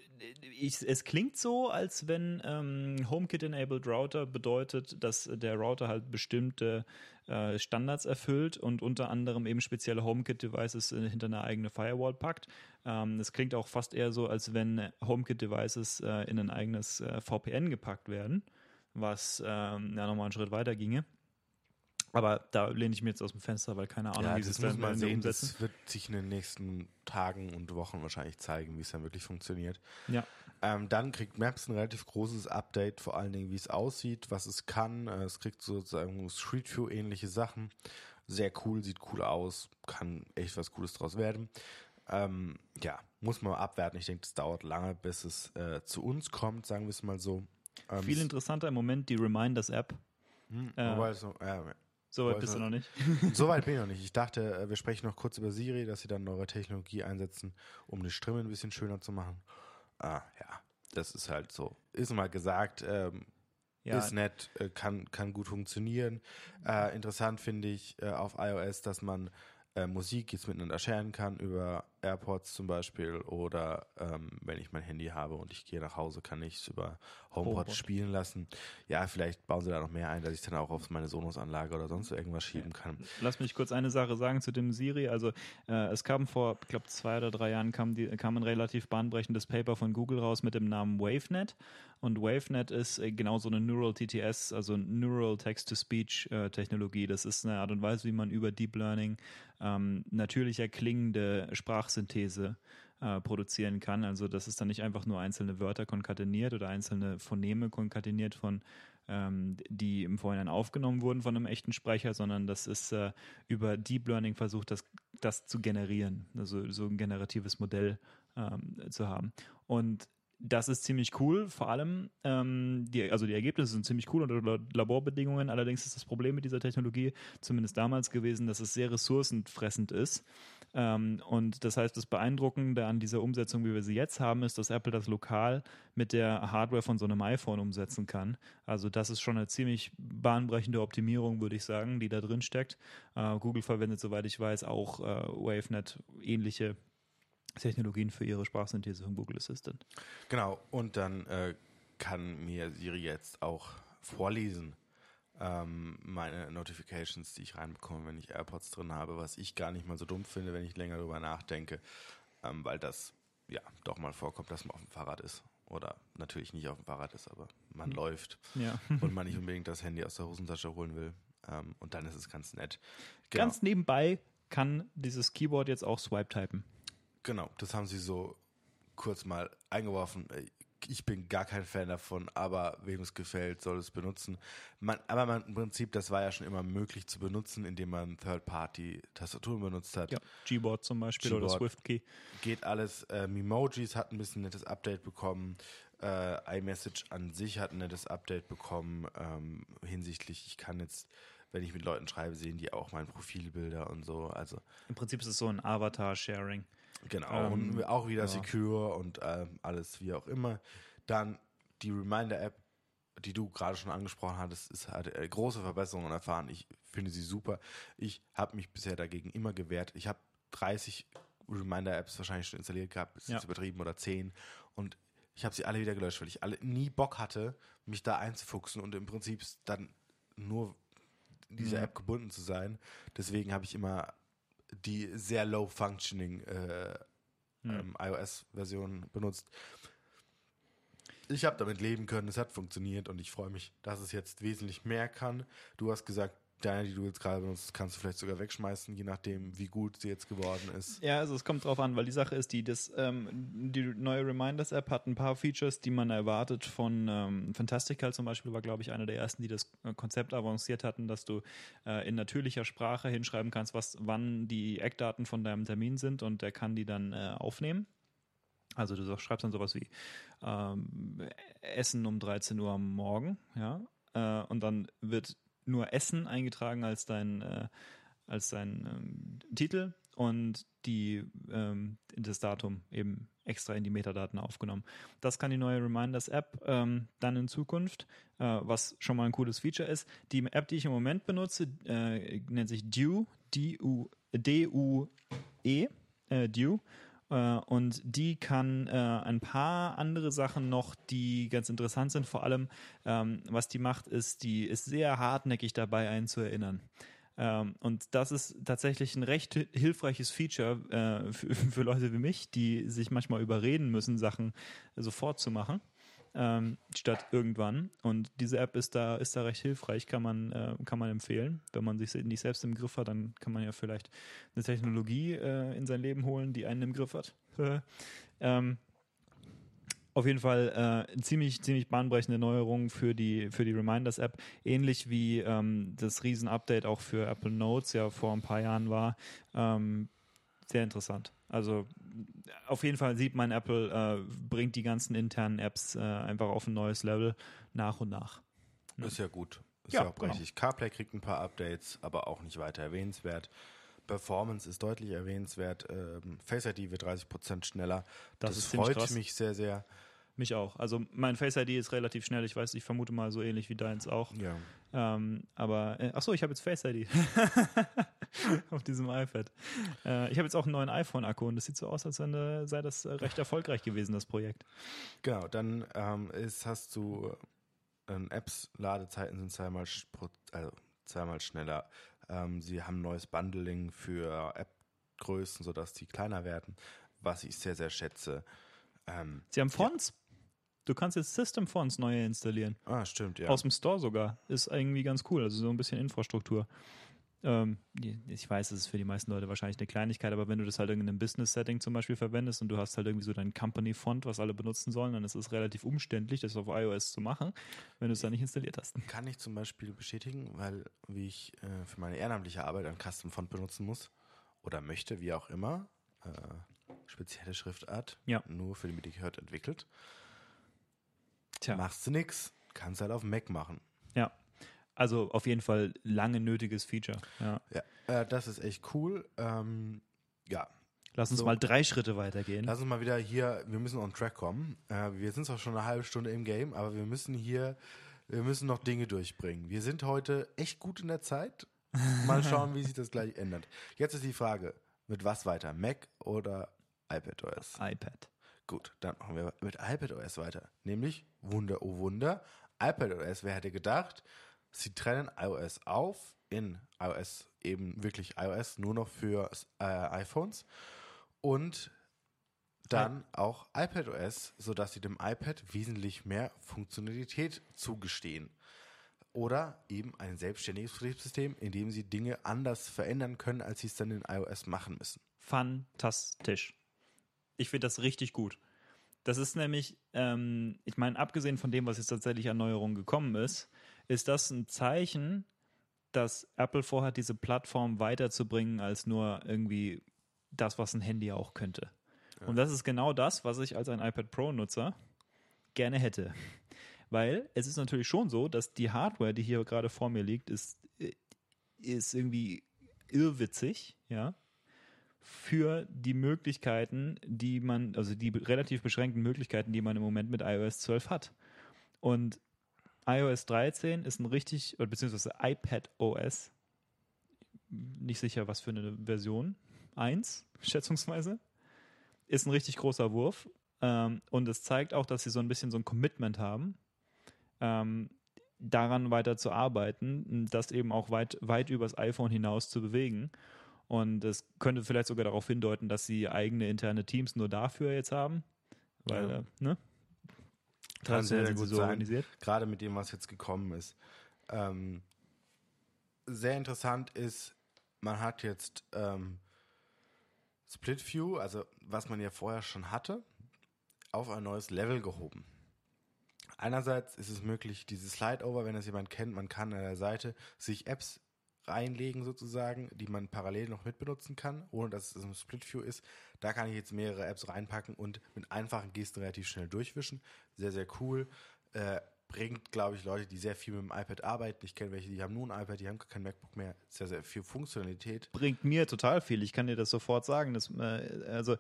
ich, es klingt so, als wenn ähm, HomeKit-enabled Router bedeutet, dass der Router halt bestimmte äh, Standards erfüllt und unter anderem eben spezielle HomeKit-Devices äh, hinter eine eigene Firewall packt. Ähm, es klingt auch fast eher so, als wenn HomeKit-Devices äh, in ein eigenes VPN gepackt werden was ähm, ja nochmal einen Schritt weiter ginge. Aber da lehne ich mir jetzt aus dem Fenster, weil keine Ahnung, ja, wie es dann mal sehen. Umsetzen. Das wird sich in den nächsten Tagen und Wochen wahrscheinlich zeigen, wie es dann wirklich funktioniert. Ja. Ähm, dann kriegt Maps ein relativ großes Update, vor allen Dingen, wie es aussieht, was es kann. Äh, es kriegt sozusagen Street View ähnliche Sachen. Sehr cool, sieht cool aus, kann echt was Cooles draus werden. Ähm, ja, muss man abwerten. Ich denke, es dauert lange, bis es äh, zu uns kommt, sagen wir es mal so. Ähm, Viel interessanter im Moment die Reminders-App. Hm, äh, so, äh, so weit bist du noch nicht. so weit bin ich noch nicht. Ich dachte, äh, wir sprechen noch kurz über Siri, dass sie dann neue Technologie einsetzen, um die Stimme ein bisschen schöner zu machen. Ah, ja, das ist halt so. Ist mal gesagt, ähm, ja. ist nett, äh, kann, kann gut funktionieren. Äh, interessant finde ich äh, auf iOS, dass man äh, Musik jetzt miteinander scheren kann über AirPods zum Beispiel oder ähm, wenn ich mein Handy habe und ich gehe nach Hause, kann ich es über HomePod, HomePod, spielen lassen. Ja, vielleicht bauen sie da noch mehr ein, dass ich dann auch auf meine Sonos-Anlage oder sonst irgendwas schieben kann. Lass mich kurz eine Sache sagen zu dem Siri. Also äh, es kam vor, ich glaube zwei oder drei Jahren kam, die, kam ein relativ bahnbrechendes Paper von Google raus mit dem Namen WaveNet und WaveNet ist äh, genau so eine Neural TTS, also Neural Text-to-Speech-Technologie. Äh, das ist eine Art und Weise, wie man über Deep Learning ähm, natürlicher klingende Sprachsynthese äh, produzieren kann. Also das ist dann nicht einfach nur einzelne Wörter konkateniert oder einzelne Phoneme konkateniert von ähm, die im Vorhinein aufgenommen wurden von einem echten Sprecher, sondern das ist äh, über Deep Learning versucht, das, das zu generieren, also so ein generatives Modell ähm, zu haben. Und das ist ziemlich cool, vor allem, ähm, die, also die Ergebnisse sind ziemlich cool unter Laborbedingungen. Allerdings ist das Problem mit dieser Technologie, zumindest damals gewesen, dass es sehr ressourcenfressend ist. Ähm, und das heißt, das Beeindruckende an dieser Umsetzung, wie wir sie jetzt haben, ist, dass Apple das lokal mit der Hardware von so einem iPhone umsetzen kann. Also das ist schon eine ziemlich bahnbrechende Optimierung, würde ich sagen, die da drin steckt. Äh, Google verwendet, soweit ich weiß, auch äh, WaveNet ähnliche Technologien für ihre Sprachsynthese von Google Assistant. Genau, und dann äh, kann mir Siri jetzt auch vorlesen, ähm, meine Notifications, die ich reinbekomme, wenn ich AirPods drin habe, was ich gar nicht mal so dumm finde, wenn ich länger drüber nachdenke, ähm, weil das ja doch mal vorkommt, dass man auf dem Fahrrad ist. Oder natürlich nicht auf dem Fahrrad ist, aber man Hm. läuft Ja. und man nicht unbedingt das Handy aus der Hosentasche holen will. Ähm, und dann ist es ganz nett. Ganz nebenbei kann dieses Keyboard jetzt auch Swipe-typen. Genau, das haben sie so kurz mal eingeworfen. Ich bin gar kein Fan davon, aber wem es gefällt, soll es benutzen. Man, aber man, im Prinzip, das war ja schon immer möglich zu benutzen, indem man Third-Party-Tastaturen benutzt hat. Ja. Gboard zum Beispiel oder Gboard. SwiftKey. Geht alles. Äh, Memojis hat ein bisschen nettes Update bekommen. Äh, iMessage an sich hat ein nettes Update bekommen ähm, hinsichtlich, ich kann jetzt, wenn ich mit Leuten schreibe, sehen die auch meine Profilbilder und so. Also Im Prinzip ist es so ein Avatar-Sharing. Genau, Ähm, und auch wieder ja. secure und ähm, alles wie auch immer. Dann die Reminder-App, die du gerade schon angesprochen hattest, ist hat äh, große Verbesserungen erfahren. Ich finde sie super. Ich habe mich bisher dagegen immer gewehrt. Ich habe 30 Reminder-Apps wahrscheinlich schon installiert gehabt, ist Ja. jetzt übertrieben oder 10 und ich habe sie alle wieder gelöscht, weil ich alle nie Bock hatte, mich da einzufuchsen und im Prinzip dann nur dieser Ja. App gebunden zu sein. Deswegen habe ich immer die sehr low functioning äh, Ja. ähm, iOS-Version benutzt. Ich habe damit leben können, es hat funktioniert und ich freue mich, dass es jetzt wesentlich mehr kann. Du hast gesagt, deine, die du jetzt gerade benutzt, kannst du vielleicht sogar wegschmeißen, je nachdem, wie gut sie jetzt geworden ist. Ja, also es kommt drauf an, weil die Sache ist die, das, ähm, die neue Reminders-App hat ein paar Features, die man erwartet von ähm, Fantastical zum Beispiel, war glaube ich einer der ersten, die das äh, Konzept avanciert hatten, dass du äh, in natürlicher Sprache hinschreiben kannst, was wann die Eckdaten von deinem Termin sind und der kann die dann äh, aufnehmen. Also du schreibst dann sowas wie ähm, Essen um 13 Uhr am Morgen, ja, äh, und dann wird nur Essen eingetragen als dein, äh, als dein ähm, Titel und die, ähm, das Datum eben extra in die Metadaten aufgenommen. Das kann die neue Reminders-App ähm, dann in Zukunft, äh, was schon mal ein cooles Feature ist. Die App, die ich im Moment benutze, äh, nennt sich Due, D-U- D-U-E, äh, Due. Äh, und die kann äh, ein paar andere Sachen noch, die ganz interessant sind. Vor allem, ähm, was die macht, ist, die ist sehr hartnäckig dabei, einen zu erinnern. Ähm, und das ist tatsächlich ein recht hi- hilfreiches Feature äh, für Leute wie mich, die sich manchmal überreden müssen, Sachen sofort zu machen, ähm, statt irgendwann. Und diese App ist da, ist da recht hilfreich, kann man, äh, kann man empfehlen. Wenn man sich nicht selbst im Griff hat, dann kann man ja vielleicht eine Technologie äh, in sein Leben holen, die einen im Griff hat. ähm, auf jeden Fall äh, ziemlich, ziemlich bahnbrechende Neuerung für die, für die Reminders-App. Ähnlich wie ähm, das Riesen-Update auch für Apple Notes ja vor ein paar Jahren war. Ähm, sehr interessant. Also auf jeden Fall sieht man, Apple äh, bringt die ganzen internen Apps äh, einfach auf ein neues Level nach und nach. Ja. Ist ja gut. Ist Ja, ja, auch genau. richtig. CarPlay kriegt ein paar Updates, aber auch nicht weiter erwähnenswert. Performance ist deutlich erwähnenswert. Ähm, Face ID wird 30% schneller. Das Das, ist ziemlich freut mich sehr, sehr. Mich auch. Also mein Face ID ist relativ schnell. Ich weiß, ich vermute mal so ähnlich wie deins auch. Ja. Ähm, aber, äh, ach so, ich habe jetzt Face ID auf diesem iPad. Äh, ich habe jetzt auch einen neuen iPhone-Akku und das sieht so aus, als wenn, äh, sei das äh, recht erfolgreich gewesen, das Projekt. Genau, dann ähm, ist, hast du ähm, Apps, Ladezeiten sind zweimal, also zweimal schneller. Ähm, sie haben neues Bundling für App-Größen, sodass die kleiner werden, was ich sehr, sehr schätze. Ähm, Sie haben Fonts. Du kannst jetzt System Fonts neue installieren. ah, stimmt, ja. Aus dem Store sogar. Ist irgendwie ganz cool. Also so ein bisschen Infrastruktur. Ähm, ich weiß, es ist für die meisten Leute wahrscheinlich eine Kleinigkeit, aber wenn du das halt in einem Business-Setting zum Beispiel verwendest und du hast halt irgendwie so dein Company-Font, was alle benutzen sollen, dann ist es relativ umständlich, das auf iOS zu machen, wenn du es da nicht installiert hast. Kann ich zum Beispiel bestätigen, weil wie ich äh, für meine ehrenamtliche Arbeit ein Custom Font benutzen muss oder möchte, wie auch immer, äh, spezielle Schriftart, Ja. nur für den Medicare entwickelt. Tja. Machst du nix, kannst halt auf Mac machen. Ja. Also auf jeden Fall lange nötiges Feature. Ja. Ja, äh, das ist echt cool. Ähm, ja, Lass uns So. mal drei Schritte weitergehen. lass uns mal wieder hier, wir müssen on track kommen. Äh, wir sind zwar schon eine halbe Stunde im Game, aber wir müssen hier, wir müssen noch Dinge durchbringen. Wir sind heute echt gut in der Zeit. Mal schauen, wie sich das gleich ändert. Jetzt ist die Frage, mit was weiter? Mac oder iPadOS? iPad. Gut, dann machen wir mit iPadOS weiter. Nämlich, Wunder, oh Wunder, iPadOS, wer hätte gedacht, sie trennen iOS auf in iOS eben wirklich iOS nur noch für äh, iPhones und dann auch iPadOS, sodass sie dem iPad wesentlich mehr Funktionalität zugestehen. Oder eben ein selbstständiges Betriebssystem, in dem sie Dinge anders verändern können, als sie es dann in iOS machen müssen. Fantastisch. Ich finde das richtig gut. Das ist nämlich, ähm, ich meine, abgesehen von dem, was jetzt tatsächlich an Neuerungen gekommen ist, ist das ein Zeichen, dass Apple vorhat, diese Plattform weiterzubringen als nur irgendwie das, was ein Handy auch könnte. Ja. Und das ist genau das, was ich als ein iPad Pro-Nutzer gerne hätte. Weil es ist natürlich schon so, dass die Hardware, die hier gerade vor mir liegt, ist, ist irgendwie irrwitzig, ja, für die Möglichkeiten, die man, also die relativ beschränkten Möglichkeiten, die man im Moment mit iOS 12 hat. Und iOS 13 ist ein richtig, beziehungsweise iPad OS, nicht sicher, was für eine Version, 1, schätzungsweise, ist ein richtig großer Wurf. Ähm, und es zeigt auch, dass sie so ein bisschen so ein Commitment haben, ähm, daran weiter zu arbeiten, das eben auch weit, weit übers iPhone hinaus zu bewegen. Und es könnte vielleicht sogar darauf hindeuten, dass sie eigene interne Teams nur dafür jetzt haben. Weil, ja. äh, ne? Kann sehr, sehr gut so sein, organisiert. gerade mit dem, was jetzt gekommen ist. Ähm, sehr interessant ist, man hat jetzt ähm, Split View, also was man ja vorher schon hatte, auf ein neues Level gehoben. Einerseits ist es möglich, dieses Slide-Over, wenn das jemand kennt, man kann an der Seite sich Apps reinlegen sozusagen, die man parallel noch mitbenutzen kann, ohne dass es ein Split View ist. Da kann ich jetzt mehrere Apps reinpacken und mit einfachen Gesten relativ schnell durchwischen. Sehr, sehr cool. Äh, bringt, glaube ich, Leute, die sehr viel mit dem iPad arbeiten. Ich kenne welche, die haben nur ein iPad, die haben kein MacBook mehr. Sehr, sehr viel Funktionalität. Bringt mir total viel. Ich kann dir das sofort sagen. Das, äh, also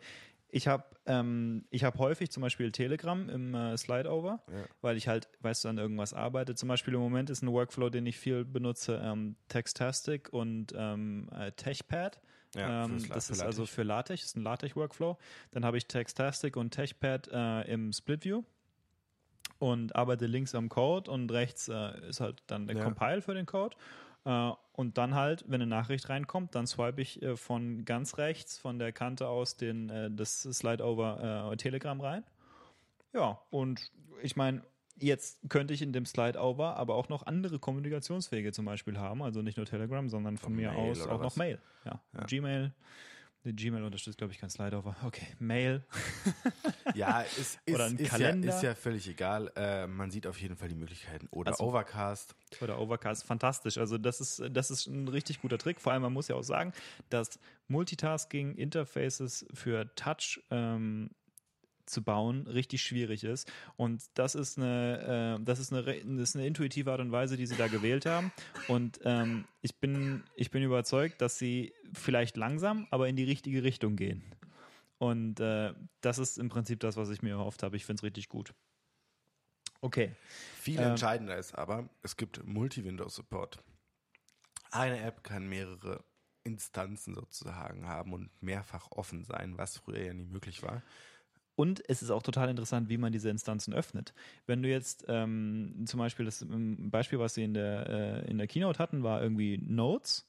ich habe ähm, hab häufig zum Beispiel Telegram im äh, Slideover, ja. weil ich halt, weißt du, an irgendwas arbeite. Zum Beispiel im Moment ist ein Workflow, den ich viel benutze, ähm, Textastic und ähm, äh, TechPad. Ja, ähm, das ist also für LaTeX, ist ein LaTeX-Workflow. Dann habe ich Textastic und TechPad äh, im SplitView und arbeite links am Code und rechts äh, ist halt dann der ja. Compile für den Code. Äh, und dann halt, wenn eine Nachricht reinkommt, dann swipe ich äh, von ganz rechts, von der Kante aus, den, äh, das Slide-Over Telegram rein. Ja, und ich meine, jetzt könnte ich in dem Slide-Over aber auch noch andere Kommunikationswege zum Beispiel haben. Also nicht nur Telegram, sondern von, von mir Mail aus auch was? noch Mail. Ja. ja. Gmail, Gmail unterstützt, glaube ich, kein Slideover. Okay, Mail. ja, es ist, Oder ein ist, Kalender. Ja, ist ja völlig egal. Äh, man sieht auf jeden Fall die Möglichkeiten. Oder also, Overcast. Oder Overcast, fantastisch. Also das ist, das ist ein richtig guter Trick. Vor allem, man muss ja auch sagen, dass Multitasking-Interfaces für Touch ähm, zu bauen richtig schwierig ist. Und das ist eine, äh, das ist eine, das ist eine intuitive Art und Weise, die sie da gewählt haben. Und ähm, ich bin, ich bin überzeugt, dass sie vielleicht langsam, aber in die richtige Richtung gehen. Und äh, das ist im Prinzip das, was ich mir erhofft habe. Ich finde es richtig gut. Okay. Viel ähm, entscheidender ist aber, es gibt Multi-Window-Support. Eine App kann mehrere Instanzen sozusagen haben und mehrfach offen sein, was früher ja nie möglich war. Und es ist auch total interessant, wie man diese Instanzen öffnet. Wenn du jetzt ähm, zum Beispiel das Beispiel, was sie in der, äh, in der Keynote hatten, war irgendwie Notes.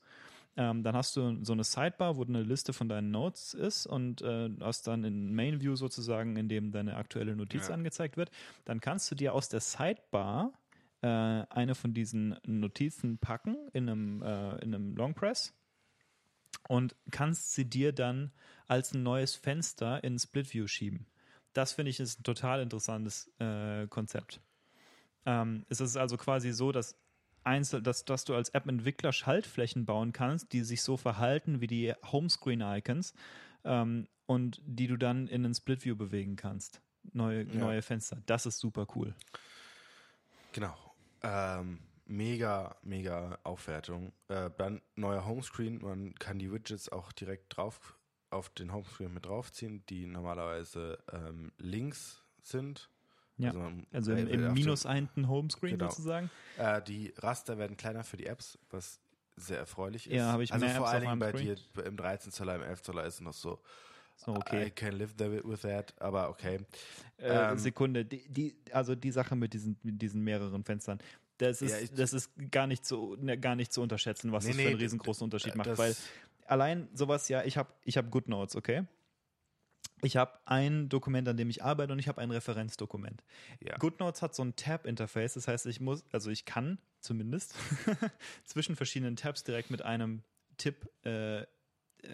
Ähm, dann hast du so eine Sidebar, wo eine Liste von deinen Notes ist und äh, hast dann in Main View sozusagen, in dem deine aktuelle Notiz ja. angezeigt wird. Dann kannst du dir aus der Sidebar äh, eine von diesen Notizen packen in einem, äh, in einem Long Press und kannst sie dir dann als ein neues Fenster in Split View schieben. Das finde ich ist ein total interessantes äh, Konzept. Ähm, es ist also quasi so, dass Einzel, dass, dass du als App-Entwickler Schaltflächen bauen kannst, die sich so verhalten wie die Homescreen-Icons ähm, und die du dann in den Split-View bewegen kannst. Neue, ja. neue Fenster. Das ist super cool. Genau. Ähm, mega, mega Aufwertung. Äh, dann neuer Homescreen. Man kann die Widgets auch direkt drauf auf den Homescreen mit draufziehen, die normalerweise ähm, links sind. Ja, also, also im, im minus einten Homescreen genau. sozusagen. Äh, die Raster werden kleiner für die Apps, was sehr erfreulich ist. Ja, habe ich Also vor allen Dingen bei dir im 13 Zoller, im 11 Zoller ist es noch so, so okay. I can live with that, aber okay. Äh, ähm, Sekunde, die, die, also die Sache mit diesen, mit diesen mehreren Fenstern, Das ist, Ja, ich- das ist gar nicht zu, ne, gar nicht zu unterschätzen, was Nee, das für nee, einen riesengroßen Unterschied äh, macht. Weil allein sowas, ja, ich habe ich hab GoodNotes, okay? Ich habe ein Dokument, an dem ich arbeite und ich habe ein Referenzdokument. Ja. GoodNotes hat so ein Tab-Interface, das heißt, ich muss, also ich kann zumindest zwischen verschiedenen Tabs direkt mit einem Tipp äh, äh,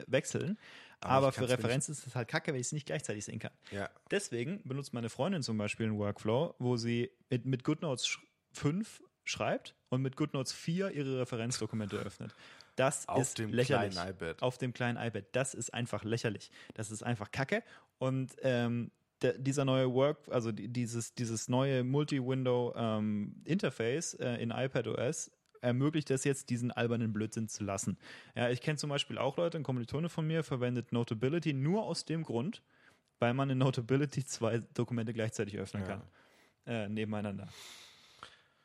wechseln. Aber Aber, für Referenzen ist es halt kacke, weil ich es nicht gleichzeitig sehen kann. Ja. Deswegen benutzt meine Freundin zum Beispiel einen Workflow, wo sie mit, mit GoodNotes sch- 5 schreibt und mit GoodNotes 4 ihre Referenzdokumente öffnet. Das Auf ist dem lächerlich. kleinen iPad. Auf dem kleinen iPad. Das ist einfach lächerlich. Das ist einfach kacke. Und ähm, dieser neue Work, also die- dieses, dieses neue Multi-Window-Interface äh, in iPadOS ermöglicht es jetzt, diesen albernen Blödsinn zu lassen. Ja, ich kenne zum Beispiel auch Leute, ein Kommilitone von mir verwendet Notability nur aus dem Grund, weil man in Notability zwei Dokumente gleichzeitig öffnen Ja. kann. Äh, nebeneinander.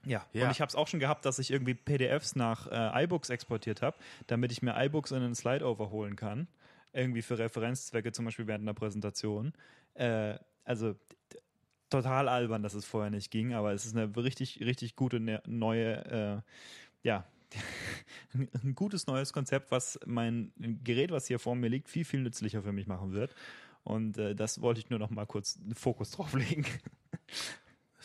Ja, Ja. und ich habe es auch schon gehabt, dass ich irgendwie PDFs nach äh, iBooks exportiert habe, damit ich mir iBooks in einen Slide-Over holen kann. Irgendwie für Referenzzwecke, zum Beispiel während einer Präsentation. Äh, also total albern, dass es vorher nicht ging, aber es ist eine richtig, richtig gute ne neue, äh, ja, ein gutes neues Konzept, was mein Gerät, was hier vor mir liegt, viel, viel nützlicher für mich machen wird. Und äh, das wollte ich nur noch mal kurz einen Fokus drauf legen.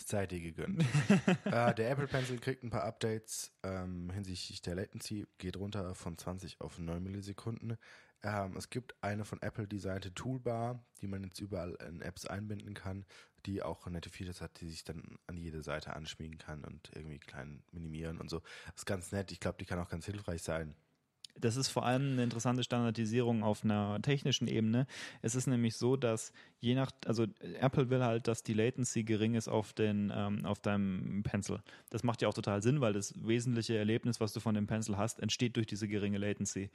Zeit dir gegönnt. äh, der Apple Pencil kriegt ein paar Updates ähm, hinsichtlich der Latency, geht runter von 20 auf 9 Millisekunden. Ähm, es gibt eine von Apple designte Toolbar, die man jetzt überall in Apps einbinden kann, die auch nette Features hat, die sich dann an jede Seite anschmiegen kann und irgendwie klein minimieren und so. Das ist ganz nett. Ich glaube, die kann auch ganz hilfreich sein. Das ist vor allem eine interessante Standardisierung auf einer technischen Ebene. Es ist nämlich so, dass je nach, also Apple will halt, dass die Latency gering ist auf den, ähm, auf deinem Pencil. Das macht ja auch total Sinn, weil das wesentliche Erlebnis, was du von dem Pencil hast, entsteht durch diese geringe Latency.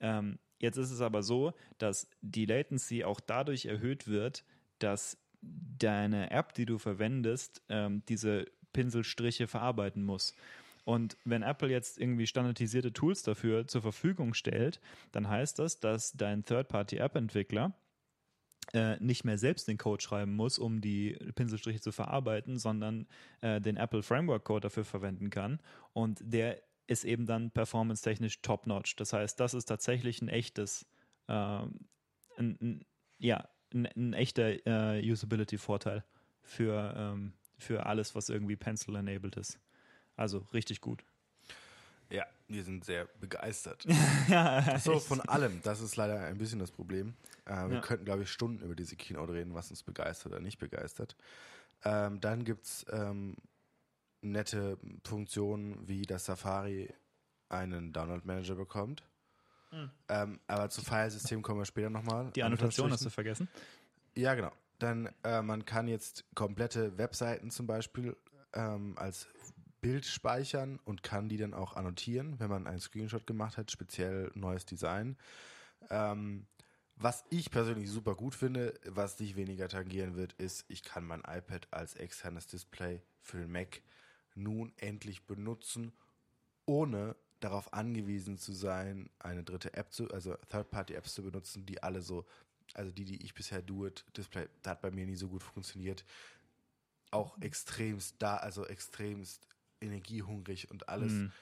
Ähm, jetzt ist es aber so, dass die Latency auch dadurch erhöht wird, dass deine App, die du verwendest, ähm, diese Pinselstriche verarbeiten muss. Und wenn Apple jetzt irgendwie standardisierte Tools dafür zur Verfügung stellt, dann heißt das, dass dein Third-Party-App-Entwickler äh, nicht mehr selbst den Code schreiben muss, um die Pinselstriche zu verarbeiten, sondern äh, den Apple Framework Code dafür verwenden kann. Und der ist eben dann performance-technisch top-notch. Das heißt, das ist tatsächlich ein echtes, ähm, ein, ein, ja, ein, ein echter äh, Usability-Vorteil für, ähm, für alles, was irgendwie Pencil-enabled ist. Also richtig gut. Ja, wir sind sehr begeistert. ja, So, von allem. Das ist leider ein bisschen das Problem. Äh, wir Ja. könnten, glaube ich, Stunden über diese Keynote reden, was uns begeistert oder nicht begeistert. Ähm, dann gibt es ähm, nette Funktionen, wie dass Safari einen Download-Manager bekommt. Ähm, aber zu Filesystem kommen wir später nochmal. Hm. Die Annotation hast du vergessen. Ja, genau. Dann, äh, man kann jetzt komplette Webseiten zum Beispiel ähm, als Bild speichern und kann die dann auch annotieren, wenn man einen Screenshot gemacht hat, speziell neues Design. Ähm, was ich persönlich super gut finde, was dich weniger tangieren wird, ist, ich kann mein iPad als externes Display für den Mac nun endlich benutzen, ohne darauf angewiesen zu sein, eine dritte App zu, also Third-Party-Apps zu benutzen, die alle so, also die, die ich bisher do it, Display, das hat bei mir nie so gut funktioniert. Auch extremst da, also extremst energiehungrig und alles. Mhm.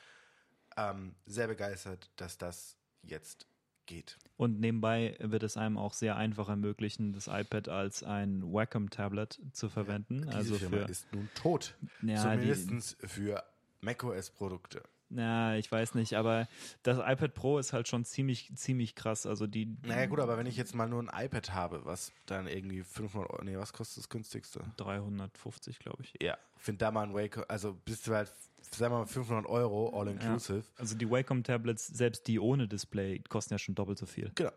Ähm, sehr begeistert, dass das jetzt geht. Und nebenbei wird es einem auch sehr einfach ermöglichen, das iPad als ein Wacom-Tablet zu verwenden. Diese also Firma für, ist nun tot. ja, die, Zumindest für macOS-Produkte. Ja, ich weiß nicht, aber das iPad Pro ist halt schon ziemlich, ziemlich krass. Also die Naja gut, aber wenn ich jetzt mal nur ein iPad habe, was dann irgendwie 500 Euro, nee, was kostet das günstigste? 350, glaube ich. Ja, find da mal ein Wake, also bist du halt, sagen wir mal 500 Euro, all inclusive. Also die Wacom-Tablets, selbst die ohne Display, kosten ja schon doppelt so viel. Genau.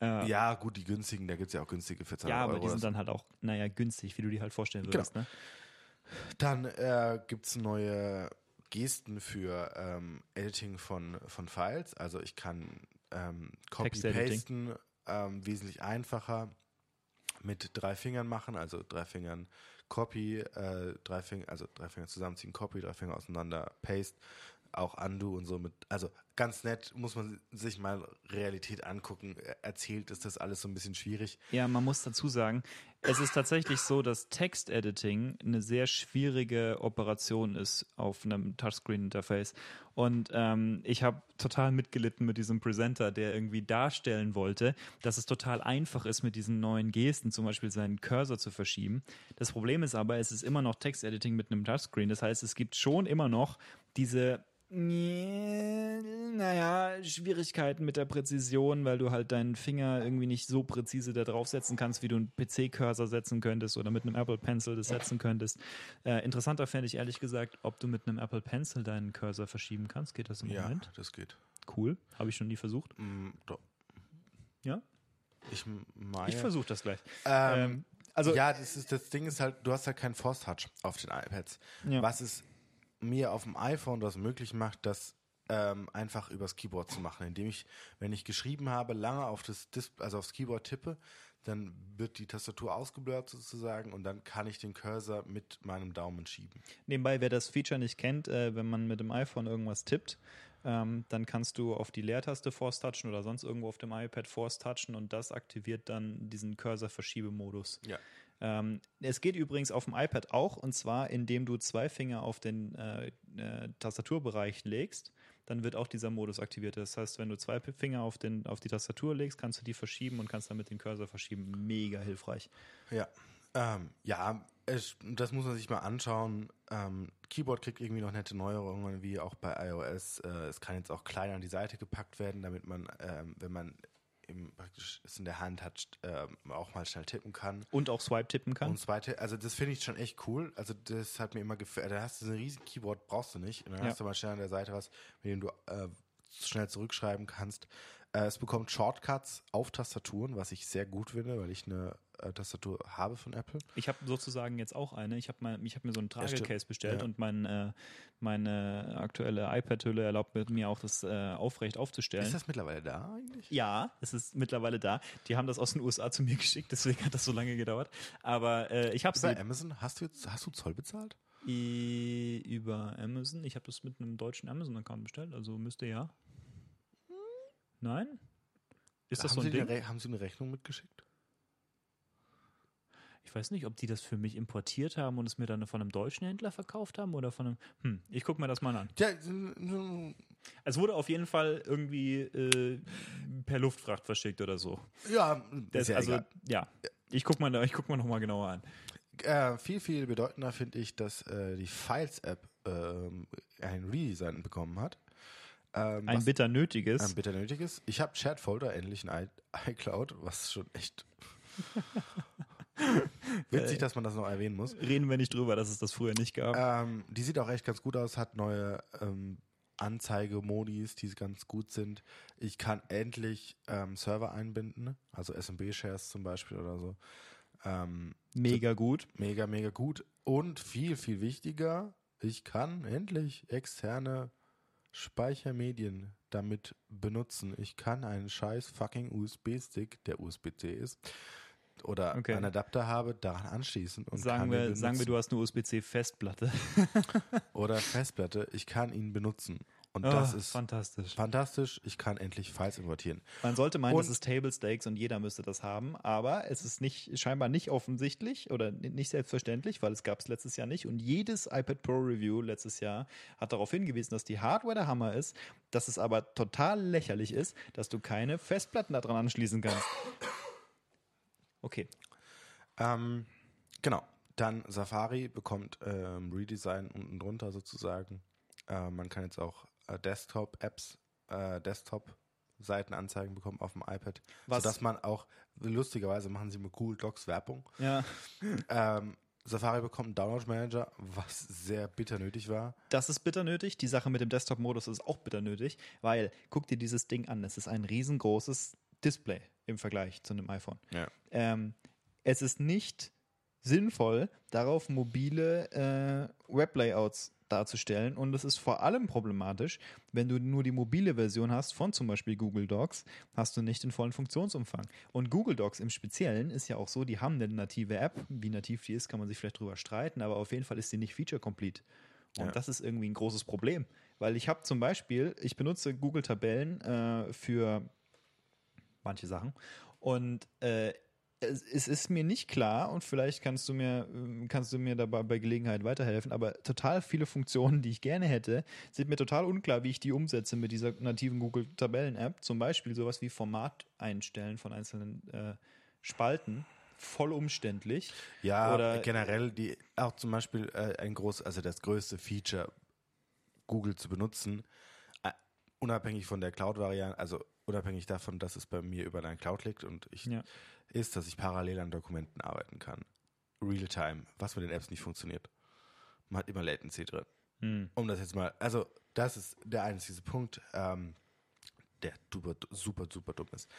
Äh, Ja, gut, die günstigen, da gibt es ja auch günstige 14 ja, Euro. aber die sind dann halt auch, naja, günstig, wie du die halt vorstellen Genau. würdest. Ne? so. Dann äh, gibt es neue Gesten für ähm, Editing von, von Files. Also ich kann ähm. Copy-Pasten ähm, wesentlich einfacher mit drei Fingern machen, also drei Fingern Copy, äh, drei Finger, also drei Finger zusammenziehen, Copy, drei Finger auseinander, Paste. auch Undo und so mit, also ganz nett, muss man sich mal Realität angucken. Erzählt ist das alles so ein bisschen schwierig. Ja, man muss dazu sagen, es ist tatsächlich so, dass Text-Editing eine sehr schwierige Operation ist auf einem Touchscreen-Interface. Und ähm, ich habe total mitgelitten mit diesem Presenter, der irgendwie darstellen wollte, dass es total einfach ist, mit diesen neuen Gesten zum Beispiel seinen Cursor zu verschieben. Das Problem ist aber, es ist immer noch Text-Editing mit einem Touchscreen. Das heißt, es gibt schon immer noch diese naja, Schwierigkeiten mit der Präzision, weil du halt deinen Finger irgendwie nicht so präzise da draufsetzen kannst, wie du einen PC-Cursor setzen könntest oder mit einem Apple Pencil das setzen könntest. Äh, interessanter fände ich ehrlich gesagt, ob du mit einem Apple Pencil deinen Cursor verschieben kannst. Geht das im Ja, Moment? das geht. Cool. Habe ich schon nie versucht. Mm, doch. Ja? Ich meine. Ich versuche das gleich. Ähm, Ähm, also, ja, das, ist, das Ding ist halt, du hast halt keinen Force Touch auf den iPads. Ja. Was es mir auf dem iPhone das möglich macht, das ähm, einfach übers Keyboard zu machen, indem ich, wenn ich geschrieben habe, lange auf das Dis also aufs Keyboard tippe, dann wird die Tastatur ausgeblurrt sozusagen und dann kann ich den Cursor mit meinem Daumen schieben. Nebenbei, wer das Feature nicht kennt, äh, wenn man mit dem iPhone irgendwas tippt, ähm, dann kannst du auf die Leertaste Force touchen oder sonst irgendwo auf dem iPad Force touchen und das aktiviert dann diesen Cursor-Verschiebemodus. Ja. Ähm, es geht übrigens auf dem iPad auch und zwar, indem du zwei Finger auf den äh, äh, Tastaturbereich legst, dann wird auch dieser Modus aktiviert. Das heißt, wenn du zwei Finger auf, den, auf die Tastatur legst, kannst du die verschieben und kannst damit den Cursor verschieben. Mega hilfreich. Ja, ähm, ja, es, das muss man sich mal anschauen. Ähm, Keyboard kriegt irgendwie noch nette Neuerungen, wie auch bei iOS. Äh, es kann jetzt auch kleiner an die Seite gepackt werden, damit man, ähm, wenn man im, praktisch es in der Hand hat, ähm, auch mal schnell tippen kann. Und auch Swipe tippen kann. Und zweite, also das finde ich schon echt cool. Also das hat mir immer gefällt. Da hast du so ein riesen Keyboard, brauchst du nicht. Und dann Ja. hast du mal schnell an der Seite was, mit dem du äh, schnell zurückschreiben kannst. Äh, es bekommt Shortcuts auf Tastaturen, was ich sehr gut finde, weil ich eine äh, Tastatur habe von Apple. Ich habe sozusagen jetzt auch eine. Ich habe hab mir so einen. Tragecase bestellt Ja. und mein, äh, meine aktuelle iPad-Hülle erlaubt mir auch, das äh, aufrecht aufzustellen. Ist das mittlerweile da eigentlich? ja, es ist mittlerweile da. Die haben das aus den USA zu mir geschickt, deswegen hat das so lange gedauert. Aber äh, ich habe Bei Amazon hast du jetzt hast du Zoll bezahlt? über Amazon. Ich habe das mit einem deutschen Amazon-Account bestellt, also müsste ja. Nein? Ist das haben, so ein sie Ding? eine haben sie eine Rechnung mitgeschickt? Ich weiß nicht, ob die das für mich importiert haben und es mir dann von einem deutschen Händler verkauft haben oder von einem. Hm, ich gucke mir das mal an. Ja, Es wurde auf jeden Fall irgendwie äh, per Luftfracht verschickt oder so. ja, Das, ist ja also, egal. ja. Ich gucke mal, ich guck mal nochmal genauer an. Äh, viel, viel bedeutender finde ich, dass äh, die Files-App ähm, ein Redesign bekommen hat. Ähm, Ein was bitter nötiges. ein bitter nötig ist. Ich habe Chat-Folder endlich in i- iCloud, was schon echt witzig, dass man das noch erwähnen muss. Reden wir nicht drüber, dass es das früher nicht gab. Ähm, die sieht auch echt ganz gut aus, hat neue ähm, Anzeigemodis, die ganz gut sind. Ich kann endlich ähm, Server einbinden, also SMB-Shares zum Beispiel oder so. Ähm, Mega gut. mega, mega gut. Und viel, viel wichtiger, ich kann endlich externe Speichermedien damit benutzen. Ich kann einen scheiß fucking USB-Stick, der USB-C ist, oder Okay. einen Adapter habe, daran anschließen und Sagen kann wir, sagen wir, du hast eine USB-C-Festplatte. oder Festplatte, ich kann ihn benutzen. Und Oh, das ist fantastisch. fantastisch. Ich kann endlich Files importieren. Man sollte meinen, Und- es ist Table Stakes und jeder müsste das haben, aber es ist nicht scheinbar nicht offensichtlich oder nicht selbstverständlich, weil es gab es letztes Jahr nicht. Und jedes iPad Pro Review letztes Jahr hat darauf hingewiesen, dass die Hardware der Hammer ist, dass es aber total lächerlich ist, dass du keine Festplatten daran anschließen kannst. Okay. Ähm, genau. Dann Safari bekommt ähm, Redesign unten drunter sozusagen. Äh, man kann jetzt auch Desktop-Apps, äh, Desktop-Seitenanzeigen bekommen auf dem iPad, Was- sodass man auch, lustigerweise machen sie mit Google Docs Werbung. Ja. Ähm, Safari bekommt einen Download-Manager, was sehr bitter nötig war. Das ist bitter nötig. Die Sache mit dem Desktop-Modus ist auch bitter nötig, weil guck dir dieses Ding an. Es ist ein riesengroßes Display im Vergleich zu einem iPhone. Ja. Ähm, es ist nicht sinnvoll, darauf mobile äh, Weblayouts darzustellen. Und es ist vor allem problematisch, wenn du nur die mobile Version hast von zum Beispiel Google Docs, hast du nicht den vollen Funktionsumfang. Und Google Docs im Speziellen ist ja auch so, die haben eine native App. Wie nativ die ist, kann man sich vielleicht drüber streiten, aber auf jeden Fall ist sie nicht feature-complete. Und Ja. das ist irgendwie ein großes Problem, Weil ich habe zum Beispiel, ich benutze Google Tabellen äh, für manche Sachen und äh, es, es ist mir nicht klar und vielleicht kannst du mir äh, kannst du mir dabei bei Gelegenheit weiterhelfen, aber total viele Funktionen, die ich gerne hätte, sind mir total unklar, wie ich die umsetze mit dieser nativen Google Tabellen App. Zum Beispiel sowas wie Format einstellen von einzelnen äh, Spalten voll umständlich. Ja, Oder- generell die auch zum Beispiel äh, ein groß, also das größte Feature, Google zu benutzen, äh, unabhängig von der Cloud-Variante, also unabhängig davon, dass es bei mir über dein Cloud liegt und ich Ja. Ist, dass ich parallel an Dokumenten arbeiten kann. Real-time, was mit den Apps nicht funktioniert. Man hat immer Latency drin. Hm. Um das jetzt mal, also das ist der einzige Punkt, ähm, der super, super, super dumm ist.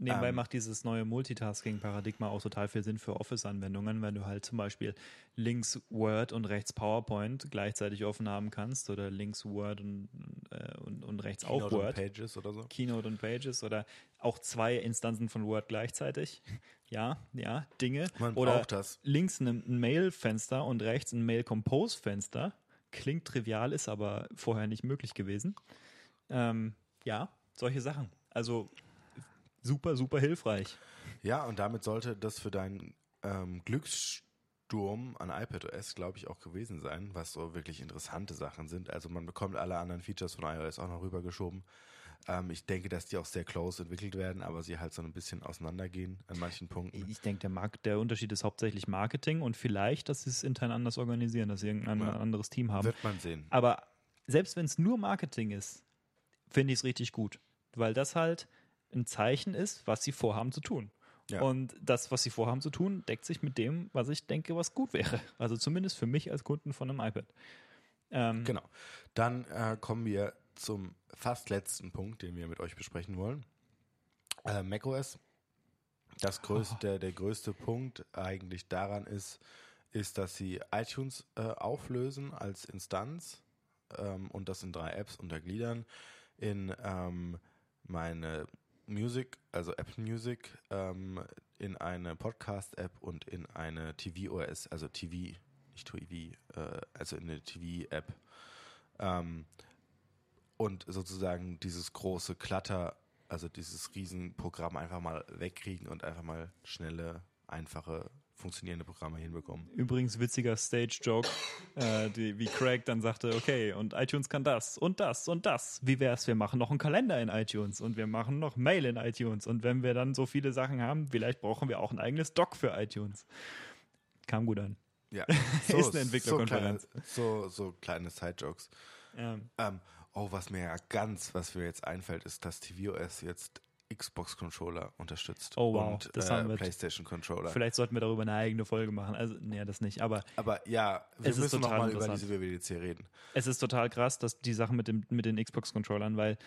Nebenbei Ähm, macht dieses neue Multitasking-Paradigma auch total viel Sinn für Office-Anwendungen, wenn du halt zum Beispiel links Word und rechts PowerPoint gleichzeitig offen haben kannst oder links Word und, äh, und, und rechts auch Keynote und Word. Pages oder so. Keynote und Pages oder auch zwei Instanzen von Word gleichzeitig. Ja, ja, Dinge. Man oder braucht das. links ein ein Mail-Fenster und rechts ein Mail-Compose-Fenster. Klingt trivial, ist aber vorher nicht möglich gewesen. Ähm, ja, solche Sachen. Also super, super hilfreich. Ja, und damit sollte das für deinen ähm, Glückssturm an iPadOS, glaube ich, auch gewesen sein, was so wirklich interessante Sachen sind. Also man bekommt alle anderen Features von iOS auch noch rübergeschoben. Ähm, ich denke, dass die auch sehr close entwickelt werden, aber sie halt so ein bisschen auseinandergehen an manchen Punkten. Ich denke, der, der Unterschied ist hauptsächlich Marketing und vielleicht, dass sie es intern anders organisieren, dass sie irgendein Ja. anderes Team haben. Wird man sehen. Aber selbst wenn es nur Marketing ist, finde ich es richtig gut, weil das halt ein Zeichen ist, was sie vorhaben zu tun. Ja. Und das, was sie vorhaben zu tun, deckt sich mit dem, was ich denke, was gut wäre. Also zumindest für mich als Kunden von einem iPad. Ähm, Genau. Dann äh, kommen wir zum fast letzten Punkt, den wir mit euch besprechen wollen. Äh, macOS. Das größte, der, der größte Punkt eigentlich daran ist, ist, dass sie iTunes äh, auflösen als Instanz ähm, und das in drei Apps untergliedern. In ähm, meine Music, also Apple Music, ähm, in eine Podcast-App und in eine TV-OS, also TV, nicht TV, äh, also in eine TV-App. Ähm, und sozusagen dieses große Klatter, also dieses Riesenprogramm einfach mal wegkriegen und einfach mal schnelle, einfache, funktionierende Programme hinbekommen. Übrigens witziger Stage-Joke, äh, die, wie Craig dann sagte, okay, und iTunes kann das und das und das. Wie wär's, wir machen noch einen Kalender in iTunes und wir machen noch Mail in iTunes und wenn wir dann so viele Sachen haben, vielleicht brauchen wir auch ein eigenes Doc für iTunes. Kam gut an. Ja, Ist eine Entwicklerkonferenz. So, kleine, so, so kleine Side-Jokes. Ähm, Ähm, oh, was mir ja ganz, was mir jetzt einfällt, ist, dass tvOS jetzt Xbox-Controller unterstützt Oh, wow, und das äh, haben wir- PlayStation-Controller. vielleicht sollten wir darüber eine eigene Folge machen. Also, nee, das nicht. Aber Aber ja, wir Es ist müssen noch total mal über diese WWDC reden. es ist total krass, dass die Sache mit, dem, mit den Xbox-Controllern, weil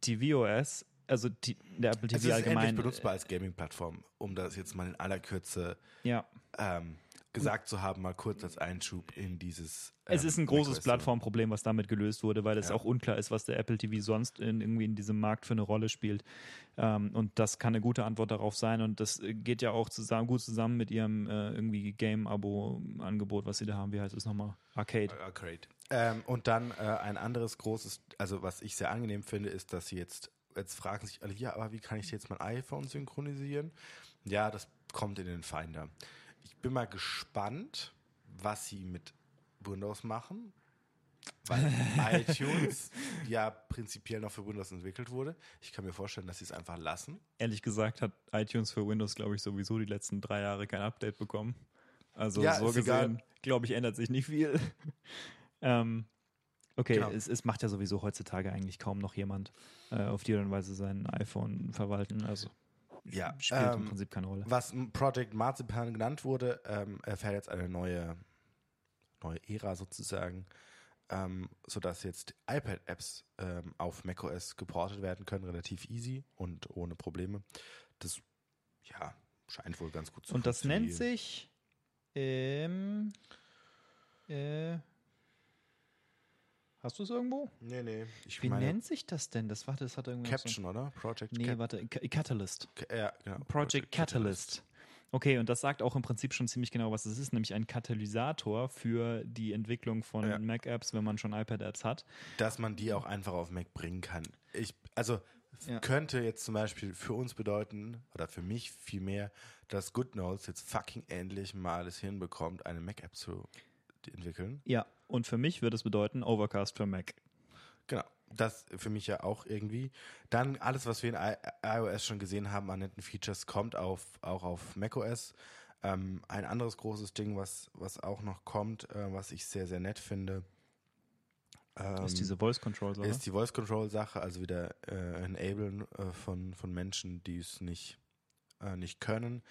tvOS, also die, der Apple TV Es ist allgemein. benutzbar als Gaming-Plattform, um das jetzt mal in aller Kürze ja, ähm, gesagt zu haben, mal kurz als Einschub in dieses. Es ähm, ist ein großes. Plattformproblem, was damit gelöst wurde, weil es Ja. auch unklar ist, was der Apple TV sonst in, irgendwie in diesem Markt für eine Rolle spielt. Ähm, und das kann eine gute Antwort darauf sein. Und das äh, geht ja auch zusammen, gut zusammen mit ihrem äh, irgendwie Game-Abo-Angebot, was sie da haben. Wie heißt es nochmal? Arcade. Arcade. Ähm, und dann äh, ein anderes großes, also was ich sehr angenehm finde, ist, dass sie jetzt, jetzt fragen sich alle, ja, aber wie kann ich jetzt mein iPhone synchronisieren? Ja, das kommt in den Finder. Ich bin mal gespannt, was sie mit Windows machen, weil iTunes ja prinzipiell noch für Windows entwickelt wurde. Ich kann mir vorstellen, dass sie es einfach lassen. Ehrlich gesagt hat iTunes für Windows, glaube ich, sowieso die letzten drei Jahre kein Update bekommen. Also Ja, so gesehen, glaube ich, ändert sich nicht viel. ähm, okay, Genau. es, es macht ja sowieso heutzutage eigentlich kaum noch jemand äh, auf die Art und Weise sein iPhone verwalten. Also Ja, spielt im ähm, Prinzip keine Rolle. Was Project Marzipan genannt wurde, ähm, erfährt jetzt eine neue, neue Ära sozusagen, ähm, sodass jetzt iPad-Apps ähm, auf macOS geportet werden können, relativ easy und ohne Probleme. Das, ja, scheint wohl ganz gut zu Und das nennt sich ähm, äh, Hast du es irgendwo? Nee, nee. Ich Wie nennt sich das denn? Das warte, das hat irgendwie Caption, oder? Project So, nee, Cap warte, Ca- Catalyst. Ca- ja, genau. Project Catalyst. Okay, und das sagt auch im Prinzip schon ziemlich genau, was es ist, nämlich ein Katalysator für die Entwicklung von Ja. Mac-Apps, wenn man schon iPad-Apps hat. Dass man die auch einfach auf Mac bringen kann. Ich, also Ja. könnte jetzt zum Beispiel für uns bedeuten, oder für mich vielmehr, dass GoodNotes jetzt fucking endlich mal es hinbekommt, eine Mac-App zu entwickeln. Ja, und für mich würde es bedeuten Overcast für Mac. Genau. Das für mich ja auch irgendwie. Dann alles, was wir in I iOS schon gesehen haben an netten Features, kommt auf, auch auf macOS. Ähm, ein anderes großes Ding, was, was auch noch kommt, äh, was ich sehr, sehr nett finde, ähm, ist diese Voice Control Sache. ist die Voice Control Sache, also wieder äh, enablen äh, von, von Menschen, die es nicht, äh, nicht können.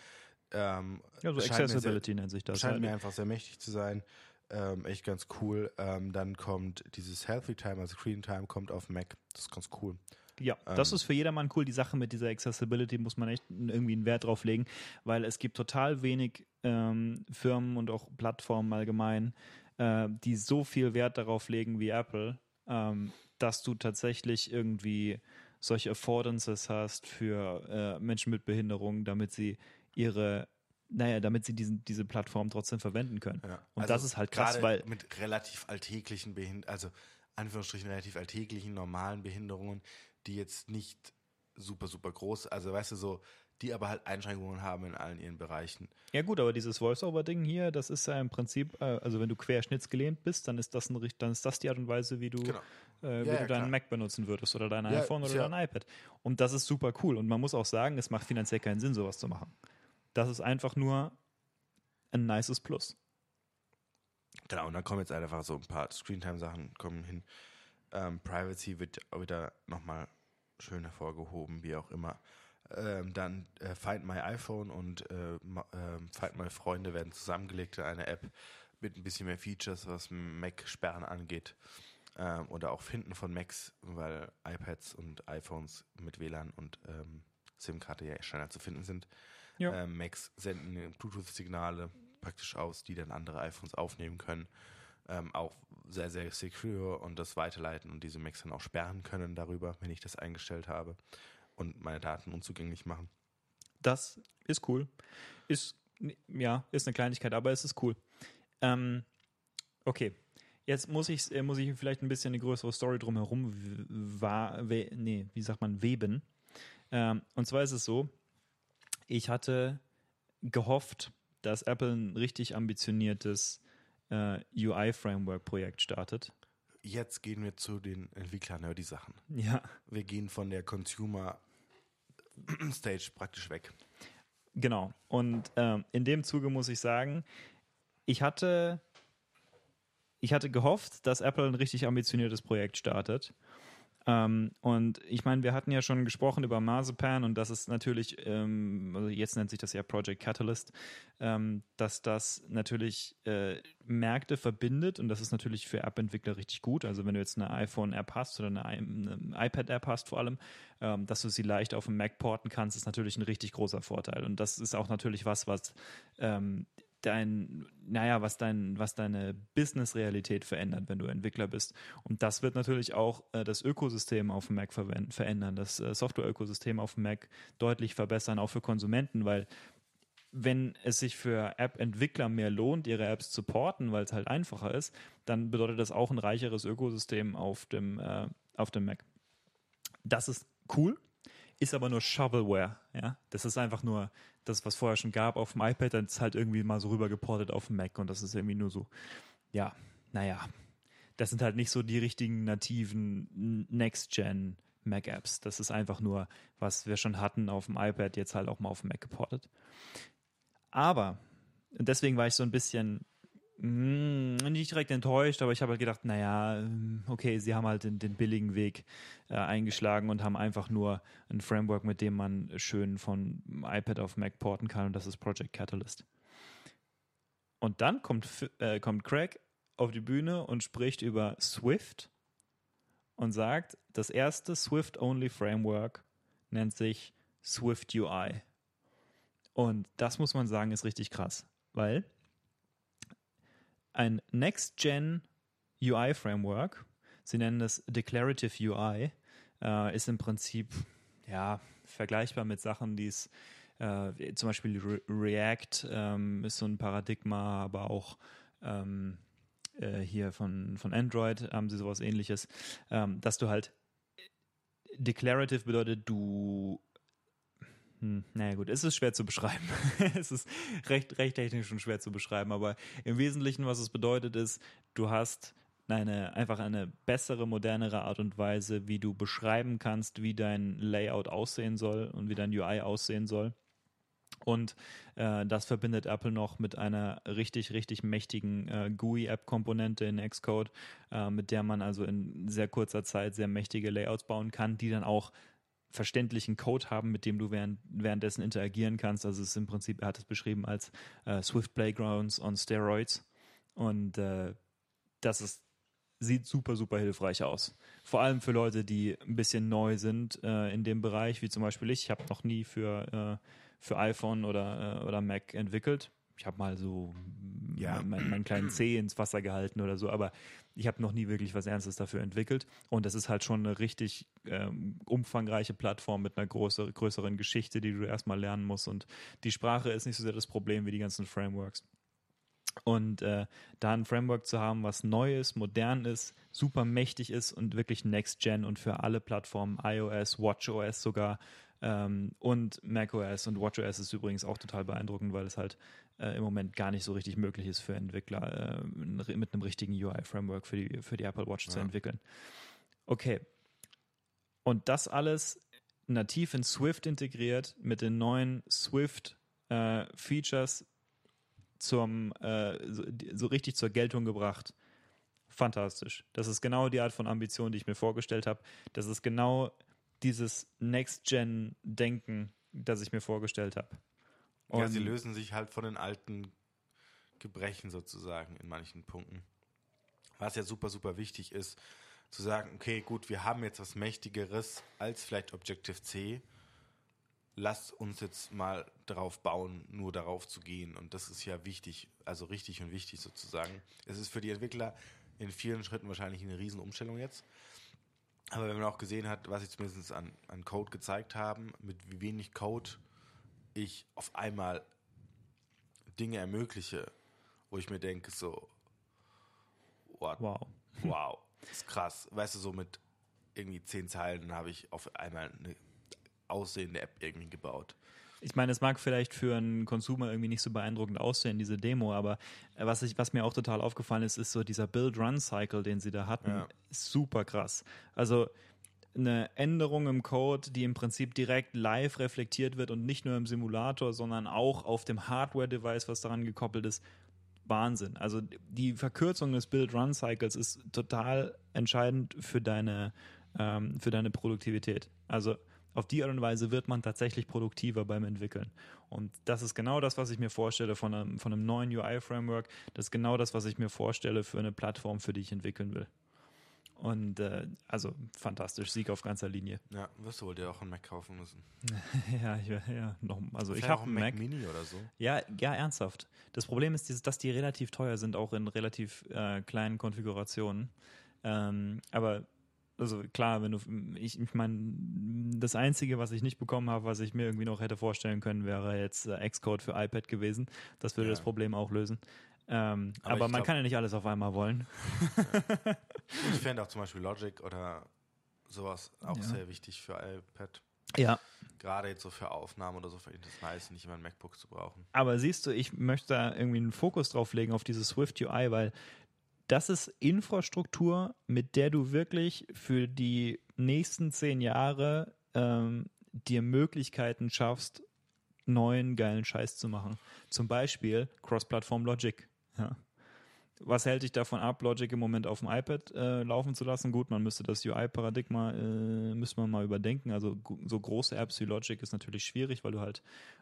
Ähm, ja, so mir sehr- Accessibility nennt sich das. scheint halt. mir einfach sehr mächtig zu sein. Ähm, echt ganz cool. Ähm, dann kommt dieses Healthy Time, also Screen Time, kommt auf Mac. Das ist ganz cool. Ja, das Ähm, ist für jedermann cool. Die Sache mit dieser Accessibility muss man echt irgendwie einen Wert drauf legen, weil es gibt total wenig ähm, Firmen und auch Plattformen allgemein, äh, die so viel Wert darauf legen wie Apple, ähm, dass du tatsächlich irgendwie solche Affordances hast für äh, Menschen mit Behinderung, damit sie ihre, naja, damit sie diesen, diese Plattform trotzdem verwenden können. Ja. Und Also das ist halt krass, weil mit relativ alltäglichen Behinderungen, also Anführungsstrichen relativ alltäglichen, normalen Behinderungen, die jetzt nicht super, super groß, also weißt du, so, die aber halt Einschränkungen haben in allen ihren Bereichen. Ja gut, aber dieses Voice-Over-Ding hier, das ist ja im Prinzip, äh, also wenn du querschnittsgelähmt bist, dann ist das ein, dann ist das die Art und Weise, wie du, Genau. äh, wie Ja, ja, du deinen klar. Mac benutzen würdest oder dein Ja, iPhone oder ja- dein iPad. Und das ist super cool. Und man muss auch sagen, es macht finanziell keinen Sinn, sowas zu machen. Das ist einfach nur ein nices Plus. Genau, und dann kommen jetzt einfach so ein paar Screentime-Sachen kommen hin. Ähm, Privacy wird wieder nochmal schön hervorgehoben, wie auch immer. Ähm, dann äh, Find My iPhone und äh, ähm, Find My Freunde werden zusammengelegt in eine App mit ein bisschen mehr Features, was Mac-Sperren angeht. Ähm, oder auch Finden von Macs, weil iPads und iPhones mit WLAN und ähm, SIM-Karte ja schneller zu finden sind. Ja. Ähm, Macs senden Bluetooth-Signale praktisch aus, die dann andere iPhones aufnehmen können. Ähm, auch sehr, sehr secure und das weiterleiten und diese Macs dann auch sperren können darüber, wenn ich das eingestellt habe und meine Daten unzugänglich machen. Das ist cool. Ist, ja, ist eine Kleinigkeit, aber es ist cool. Ähm, okay. Jetzt muss ich, äh, muss ich vielleicht ein bisschen eine größere Story drumherum w- wa- we, nee, wie sagt man, weben. Ähm, und zwar ist es so, ich hatte gehofft, dass Apple ein richtig ambitioniertes äh, UI-Framework-Projekt startet. Jetzt gehen wir zu den Entwicklern, die Sachen. Ja, Wir gehen von der Consumer Stage praktisch weg. Genau. Und ähm, in dem Zuge muss ich sagen, ich hatte, ich hatte gehofft, dass Apple ein richtig ambitioniertes Projekt startet. Ähm, und ich meine, wir hatten ja schon gesprochen über Marzipan und das ist natürlich, ähm, also jetzt nennt sich das ja Project Catalyst, ähm, dass das natürlich äh, Märkte verbindet und das ist natürlich für App-Entwickler richtig gut. Also wenn du jetzt eine iPhone-App hast oder eine, eine iPad-App hast vor allem, ähm, dass du sie leicht auf dem Mac porten kannst, ist natürlich ein richtig großer Vorteil. Und das ist auch natürlich was, was ähm, dein, naja, was dein, was deine Business-Realität verändert, wenn du Entwickler bist. Und das wird natürlich auch äh, das Ökosystem auf dem Mac verändern, das äh, Software-Ökosystem auf dem Mac deutlich verbessern, auch für Konsumenten, weil wenn es sich für App-Entwickler mehr lohnt, ihre Apps zu porten, weil es halt einfacher ist, dann bedeutet das auch ein reicheres Ökosystem auf dem, äh, auf dem Mac. Das ist cool, ist aber nur Shovelware. Ja? Das ist einfach nur das, was vorher schon gab auf dem iPad, dann ist halt irgendwie mal so rüber geportet auf dem Mac und das ist irgendwie nur so, ja, naja, das sind halt nicht so die richtigen nativen Next-Gen Mac-Apps. Das ist einfach nur, was wir schon hatten auf dem iPad, jetzt halt auch mal auf dem Mac geportet. Aber, und deswegen war ich so ein bisschen nicht direkt enttäuscht, aber ich habe halt gedacht, naja, ähm, okay, sie haben halt den, den billigen Weg äh, eingeschlagen und haben einfach nur ein Framework, mit dem man schön von iPad auf Mac porten kann und das ist Project Catalyst. Und dann kommt, äh, kommt Craig auf die Bühne und spricht über Swift und sagt, das erste Swift-only Framework nennt sich Swift UI. Und das muss man sagen, ist richtig krass, weil ein Next-Gen UI-Framework, sie nennen es Declarative UI, äh, ist im Prinzip ja vergleichbar mit Sachen, die es äh, zum Beispiel Re React ähm, ist so ein Paradigma, aber auch ähm, äh, hier von, von Android haben sie sowas ähnliches, ähm, dass du halt declarative bedeutet, du hm, naja gut, es ist schwer zu beschreiben. es ist recht, recht technisch und schwer zu beschreiben, aber im Wesentlichen, was es bedeutet, ist, du hast eine, einfach eine bessere, modernere Art und Weise, wie du beschreiben kannst, wie dein Layout aussehen soll und wie dein UI aussehen soll. Und äh, das verbindet Apple noch mit einer richtig, richtig mächtigen äh, GUI-App-Komponente in Xcode, äh, mit der man also in sehr kurzer Zeit sehr mächtige Layouts bauen kann, die dann auch verständlichen Code haben, mit dem du während, währenddessen interagieren kannst. Also es ist im Prinzip, er hat es beschrieben als äh, Swift Playgrounds on Steroids. Und äh, das ist, sieht super, super hilfreich aus. Vor allem für Leute, die ein bisschen neu sind äh, in dem Bereich, wie zum Beispiel ich. Ich habe noch nie für, äh, für iPhone oder, äh, oder Mac entwickelt. Ich habe mal so ja. meinen mein kleinen Zeh ins Wasser gehalten oder so, aber ich habe noch nie wirklich was Ernstes dafür entwickelt. Und das ist halt schon eine richtig ähm, umfangreiche Plattform mit einer größer, größeren Geschichte, die du erstmal lernen musst. Und die Sprache ist nicht so sehr das Problem wie die ganzen Frameworks. Und äh, da ein Framework zu haben, was neu ist, modern ist, super mächtig ist und wirklich Next Gen und für alle Plattformen, iOS, WatchOS sogar ähm, und macOS und WatchOS ist übrigens auch total beeindruckend, weil es halt äh, im Moment gar nicht so richtig möglich ist für Entwickler, äh, mit einem richtigen UI-Framework für die, für die Apple Watch ja. zu entwickeln. Okay. Und das alles nativ in Swift integriert mit den neuen Swift-Features äh, zum äh, so, so, richtig zur Geltung gebracht. Fantastisch. Das ist genau die Art von Ambition, die ich mir vorgestellt habe. Das ist genau dieses Next-Gen-Denken, das ich mir vorgestellt habe. Ja, sie lösen sich halt von den alten Gebrechen sozusagen in manchen Punkten. Was ja super, super wichtig ist, zu sagen, okay, gut, wir haben jetzt was Mächtigeres als vielleicht Objective-C. Lasst uns jetzt mal darauf bauen, nur darauf zu gehen. Und das ist ja wichtig, also richtig und wichtig sozusagen. Es ist für die Entwickler in vielen Schritten wahrscheinlich eine Riesenumstellung jetzt. Aber wenn man auch gesehen hat, was sie zumindest an, an Code gezeigt haben, mit wie wenig Code ich auf einmal Dinge ermögliche, wo ich mir denke, so, what? wow, wow, ist krass. Weißt du, so mit irgendwie zehn Zeilen habe ich auf einmal eine aussehende App irgendwie gebaut. Ich meine, es mag vielleicht für einen Consumer irgendwie nicht so beeindruckend aussehen, diese Demo, aber was, ich, was mir auch total aufgefallen ist, ist so dieser Build-Run-Cycle, den sie da hatten, ja. super krass. Also eine Änderung im Code, die im Prinzip direkt live reflektiert wird und nicht nur im Simulator, sondern auch auf dem Hardware-Device, was daran gekoppelt ist. Wahnsinn. Also die Verkürzung des Build-Run-Cycles ist total entscheidend für deine, ähm, für deine Produktivität. Also auf die Art und Weise wird man tatsächlich produktiver beim Entwickeln. Und das ist genau das, was ich mir vorstelle von einem, von einem neuen UI-Framework. Das ist genau das, was ich mir vorstelle für eine Plattform, für die ich entwickeln will. Und äh, also fantastisch, Sieg auf ganzer Linie. Ja, wirst du wohl dir auch einen Mac kaufen müssen. ja, ich, ja, noch, also Vielleicht ich habe einen Mac, Mac, Mini oder so. Ja, ja, ernsthaft. Das Problem ist, dass die relativ teuer sind, auch in relativ äh, kleinen Konfigurationen. Ähm, aber also klar, wenn du, ich, ich meine, das Einzige, was ich nicht bekommen habe, was ich mir irgendwie noch hätte vorstellen können, wäre jetzt äh, Xcode für iPad gewesen. Das würde ja. das Problem auch lösen. Ähm, aber, aber man glaub, kann ja nicht alles auf einmal wollen. Ja. ich fände auch zum Beispiel Logic oder sowas auch ja. sehr wichtig für iPad. Ja. Gerade jetzt so für Aufnahmen oder so finde ich das nice, nicht immer ein MacBook zu brauchen. Aber siehst du, ich möchte da irgendwie einen Fokus drauf legen auf diese Swift UI, weil das ist Infrastruktur, mit der du wirklich für die nächsten zehn Jahre ähm, dir Möglichkeiten schaffst, neuen geilen Scheiß zu machen. Zum Beispiel Cross-Platform Logic. Ja. Was hält dich davon ab, Logic im Moment auf dem iPad äh, laufen zu lassen? Gut, man müsste das UI-Paradigma äh, müsste man mal überdenken. Also so große Apps wie Logic ist natürlich schwierig, weil du halt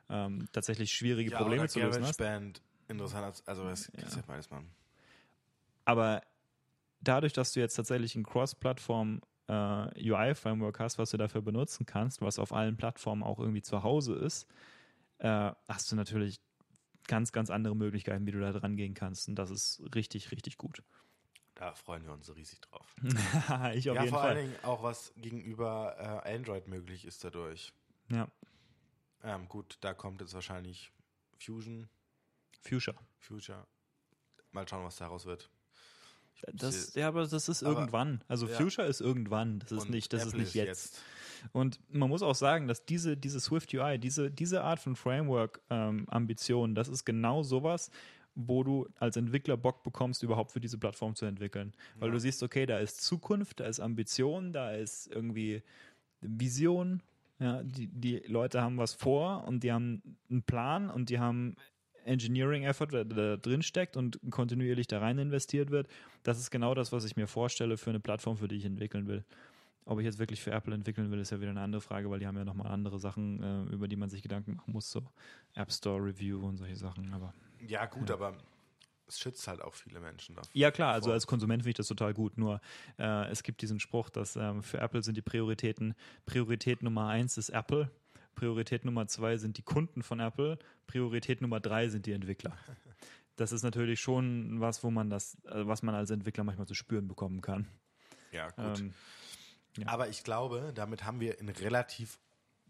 ähm, tatsächlich schwierige ja, Probleme zu lösen hast. Band interessant, also das ja. ist ja beides mal. Aber dadurch, dass du jetzt tatsächlich ein Cross-Plattform äh, UI-Framework hast, was du dafür benutzen kannst, was auf allen Plattformen auch irgendwie zu Hause ist, äh, hast du natürlich ganz, ganz andere Möglichkeiten, wie du da dran gehen kannst. Und das ist richtig, richtig gut. Da freuen wir uns riesig drauf. ich auf ja, jeden vor Fall. allen Dingen auch, was gegenüber äh, Android möglich ist dadurch. Ja. Ähm, gut, da kommt jetzt wahrscheinlich Fusion, Fuchsia. Future. Mal schauen, was daraus wird. Das, ja, aber das ist Aber- irgendwann. Also ja. Fuchsia ist irgendwann. Das ist Und nicht, das ist Apple nicht ist jetzt. Und man muss auch sagen, dass diese, diese Swift UI, diese, diese Art von Framework-Ambition, das ist genau sowas, wo du als Entwickler Bock bekommst, überhaupt für diese Plattform zu entwickeln. Weil Ja. du siehst, okay, da ist Zukunft, da ist Ambition, da ist irgendwie Vision. Ja, die, die Leute haben was vor und die haben einen Plan und die haben Engineering-Effort, der da drin steckt und kontinuierlich da rein investiert wird. Das ist genau das, was ich mir vorstelle für eine Plattform, für die ich entwickeln will. Ob ich jetzt wirklich für Apple entwickeln will, ist ja wieder eine andere Frage, weil die haben ja nochmal andere Sachen, äh, über die man sich Gedanken machen muss, so App Store Review und solche Sachen. Aber Ja, gut, aber es schützt halt auch viele Menschen davor. ja klar, also als Konsument finde ich das total gut. Nur äh, es gibt diesen Spruch, dass ähm, für Apple sind die Prioritäten Priorität Nummer eins ist Apple, Priorität Nummer zwei sind die Kunden von Apple, Priorität Nummer drei sind die Entwickler. Das ist natürlich schon was, wo man das, äh, was man als Entwickler manchmal zu spüren bekommen kann. Ja, gut. Ähm, ja. Aber ich glaube, damit haben wir in relativ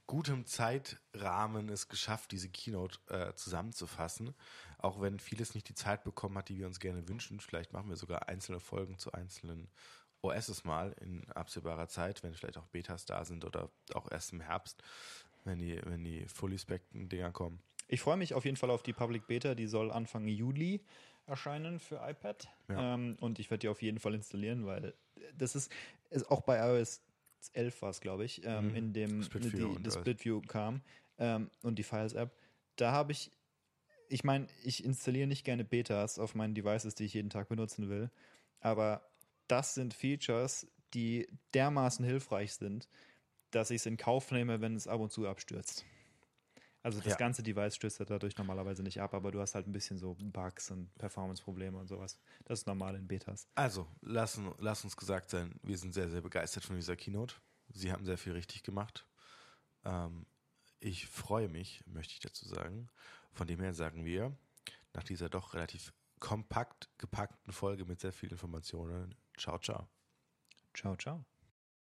gutem Zeitrahmen es geschafft, diese Keynote äh, zusammenzufassen. Auch wenn vieles nicht die Zeit bekommen hat, die wir uns gerne wünschen. Vielleicht machen wir sogar einzelne Folgen zu einzelnen OSs mal in absehbarer Zeit, wenn vielleicht auch Betas da sind oder auch erst im Herbst, wenn die, wenn die fully specten Dinger kommen. Ich freue mich auf jeden Fall auf die Public Beta, die soll Anfang Juli erscheinen für iPad. Ja. Ähm, und ich werde die auf jeden Fall installieren, weil das ist, ist auch bei iOS 11 war es, glaube ich, ähm, Mhm. in dem Split die, das. Split View kam ähm, und die Files-App. Da habe ich, ich meine, ich installiere nicht gerne Betas auf meinen Devices, die ich jeden Tag benutzen will, aber das sind Features, die dermaßen hilfreich sind, dass ich es in Kauf nehme, wenn es ab und zu abstürzt. Also das Ja. ganze Device stürzt ja dadurch normalerweise nicht ab, aber du hast halt ein bisschen so Bugs und Performance-Probleme und sowas. Das ist normal in Betas. Also, lass, lass uns gesagt sein, wir sind sehr, sehr begeistert von dieser Keynote. Sie haben sehr viel richtig gemacht. Ähm, ich freue mich, möchte ich dazu sagen. Von dem her sagen wir, nach dieser doch relativ kompakt gepackten Folge mit sehr vielen Informationen, ciao, ciao. Ciao, ciao.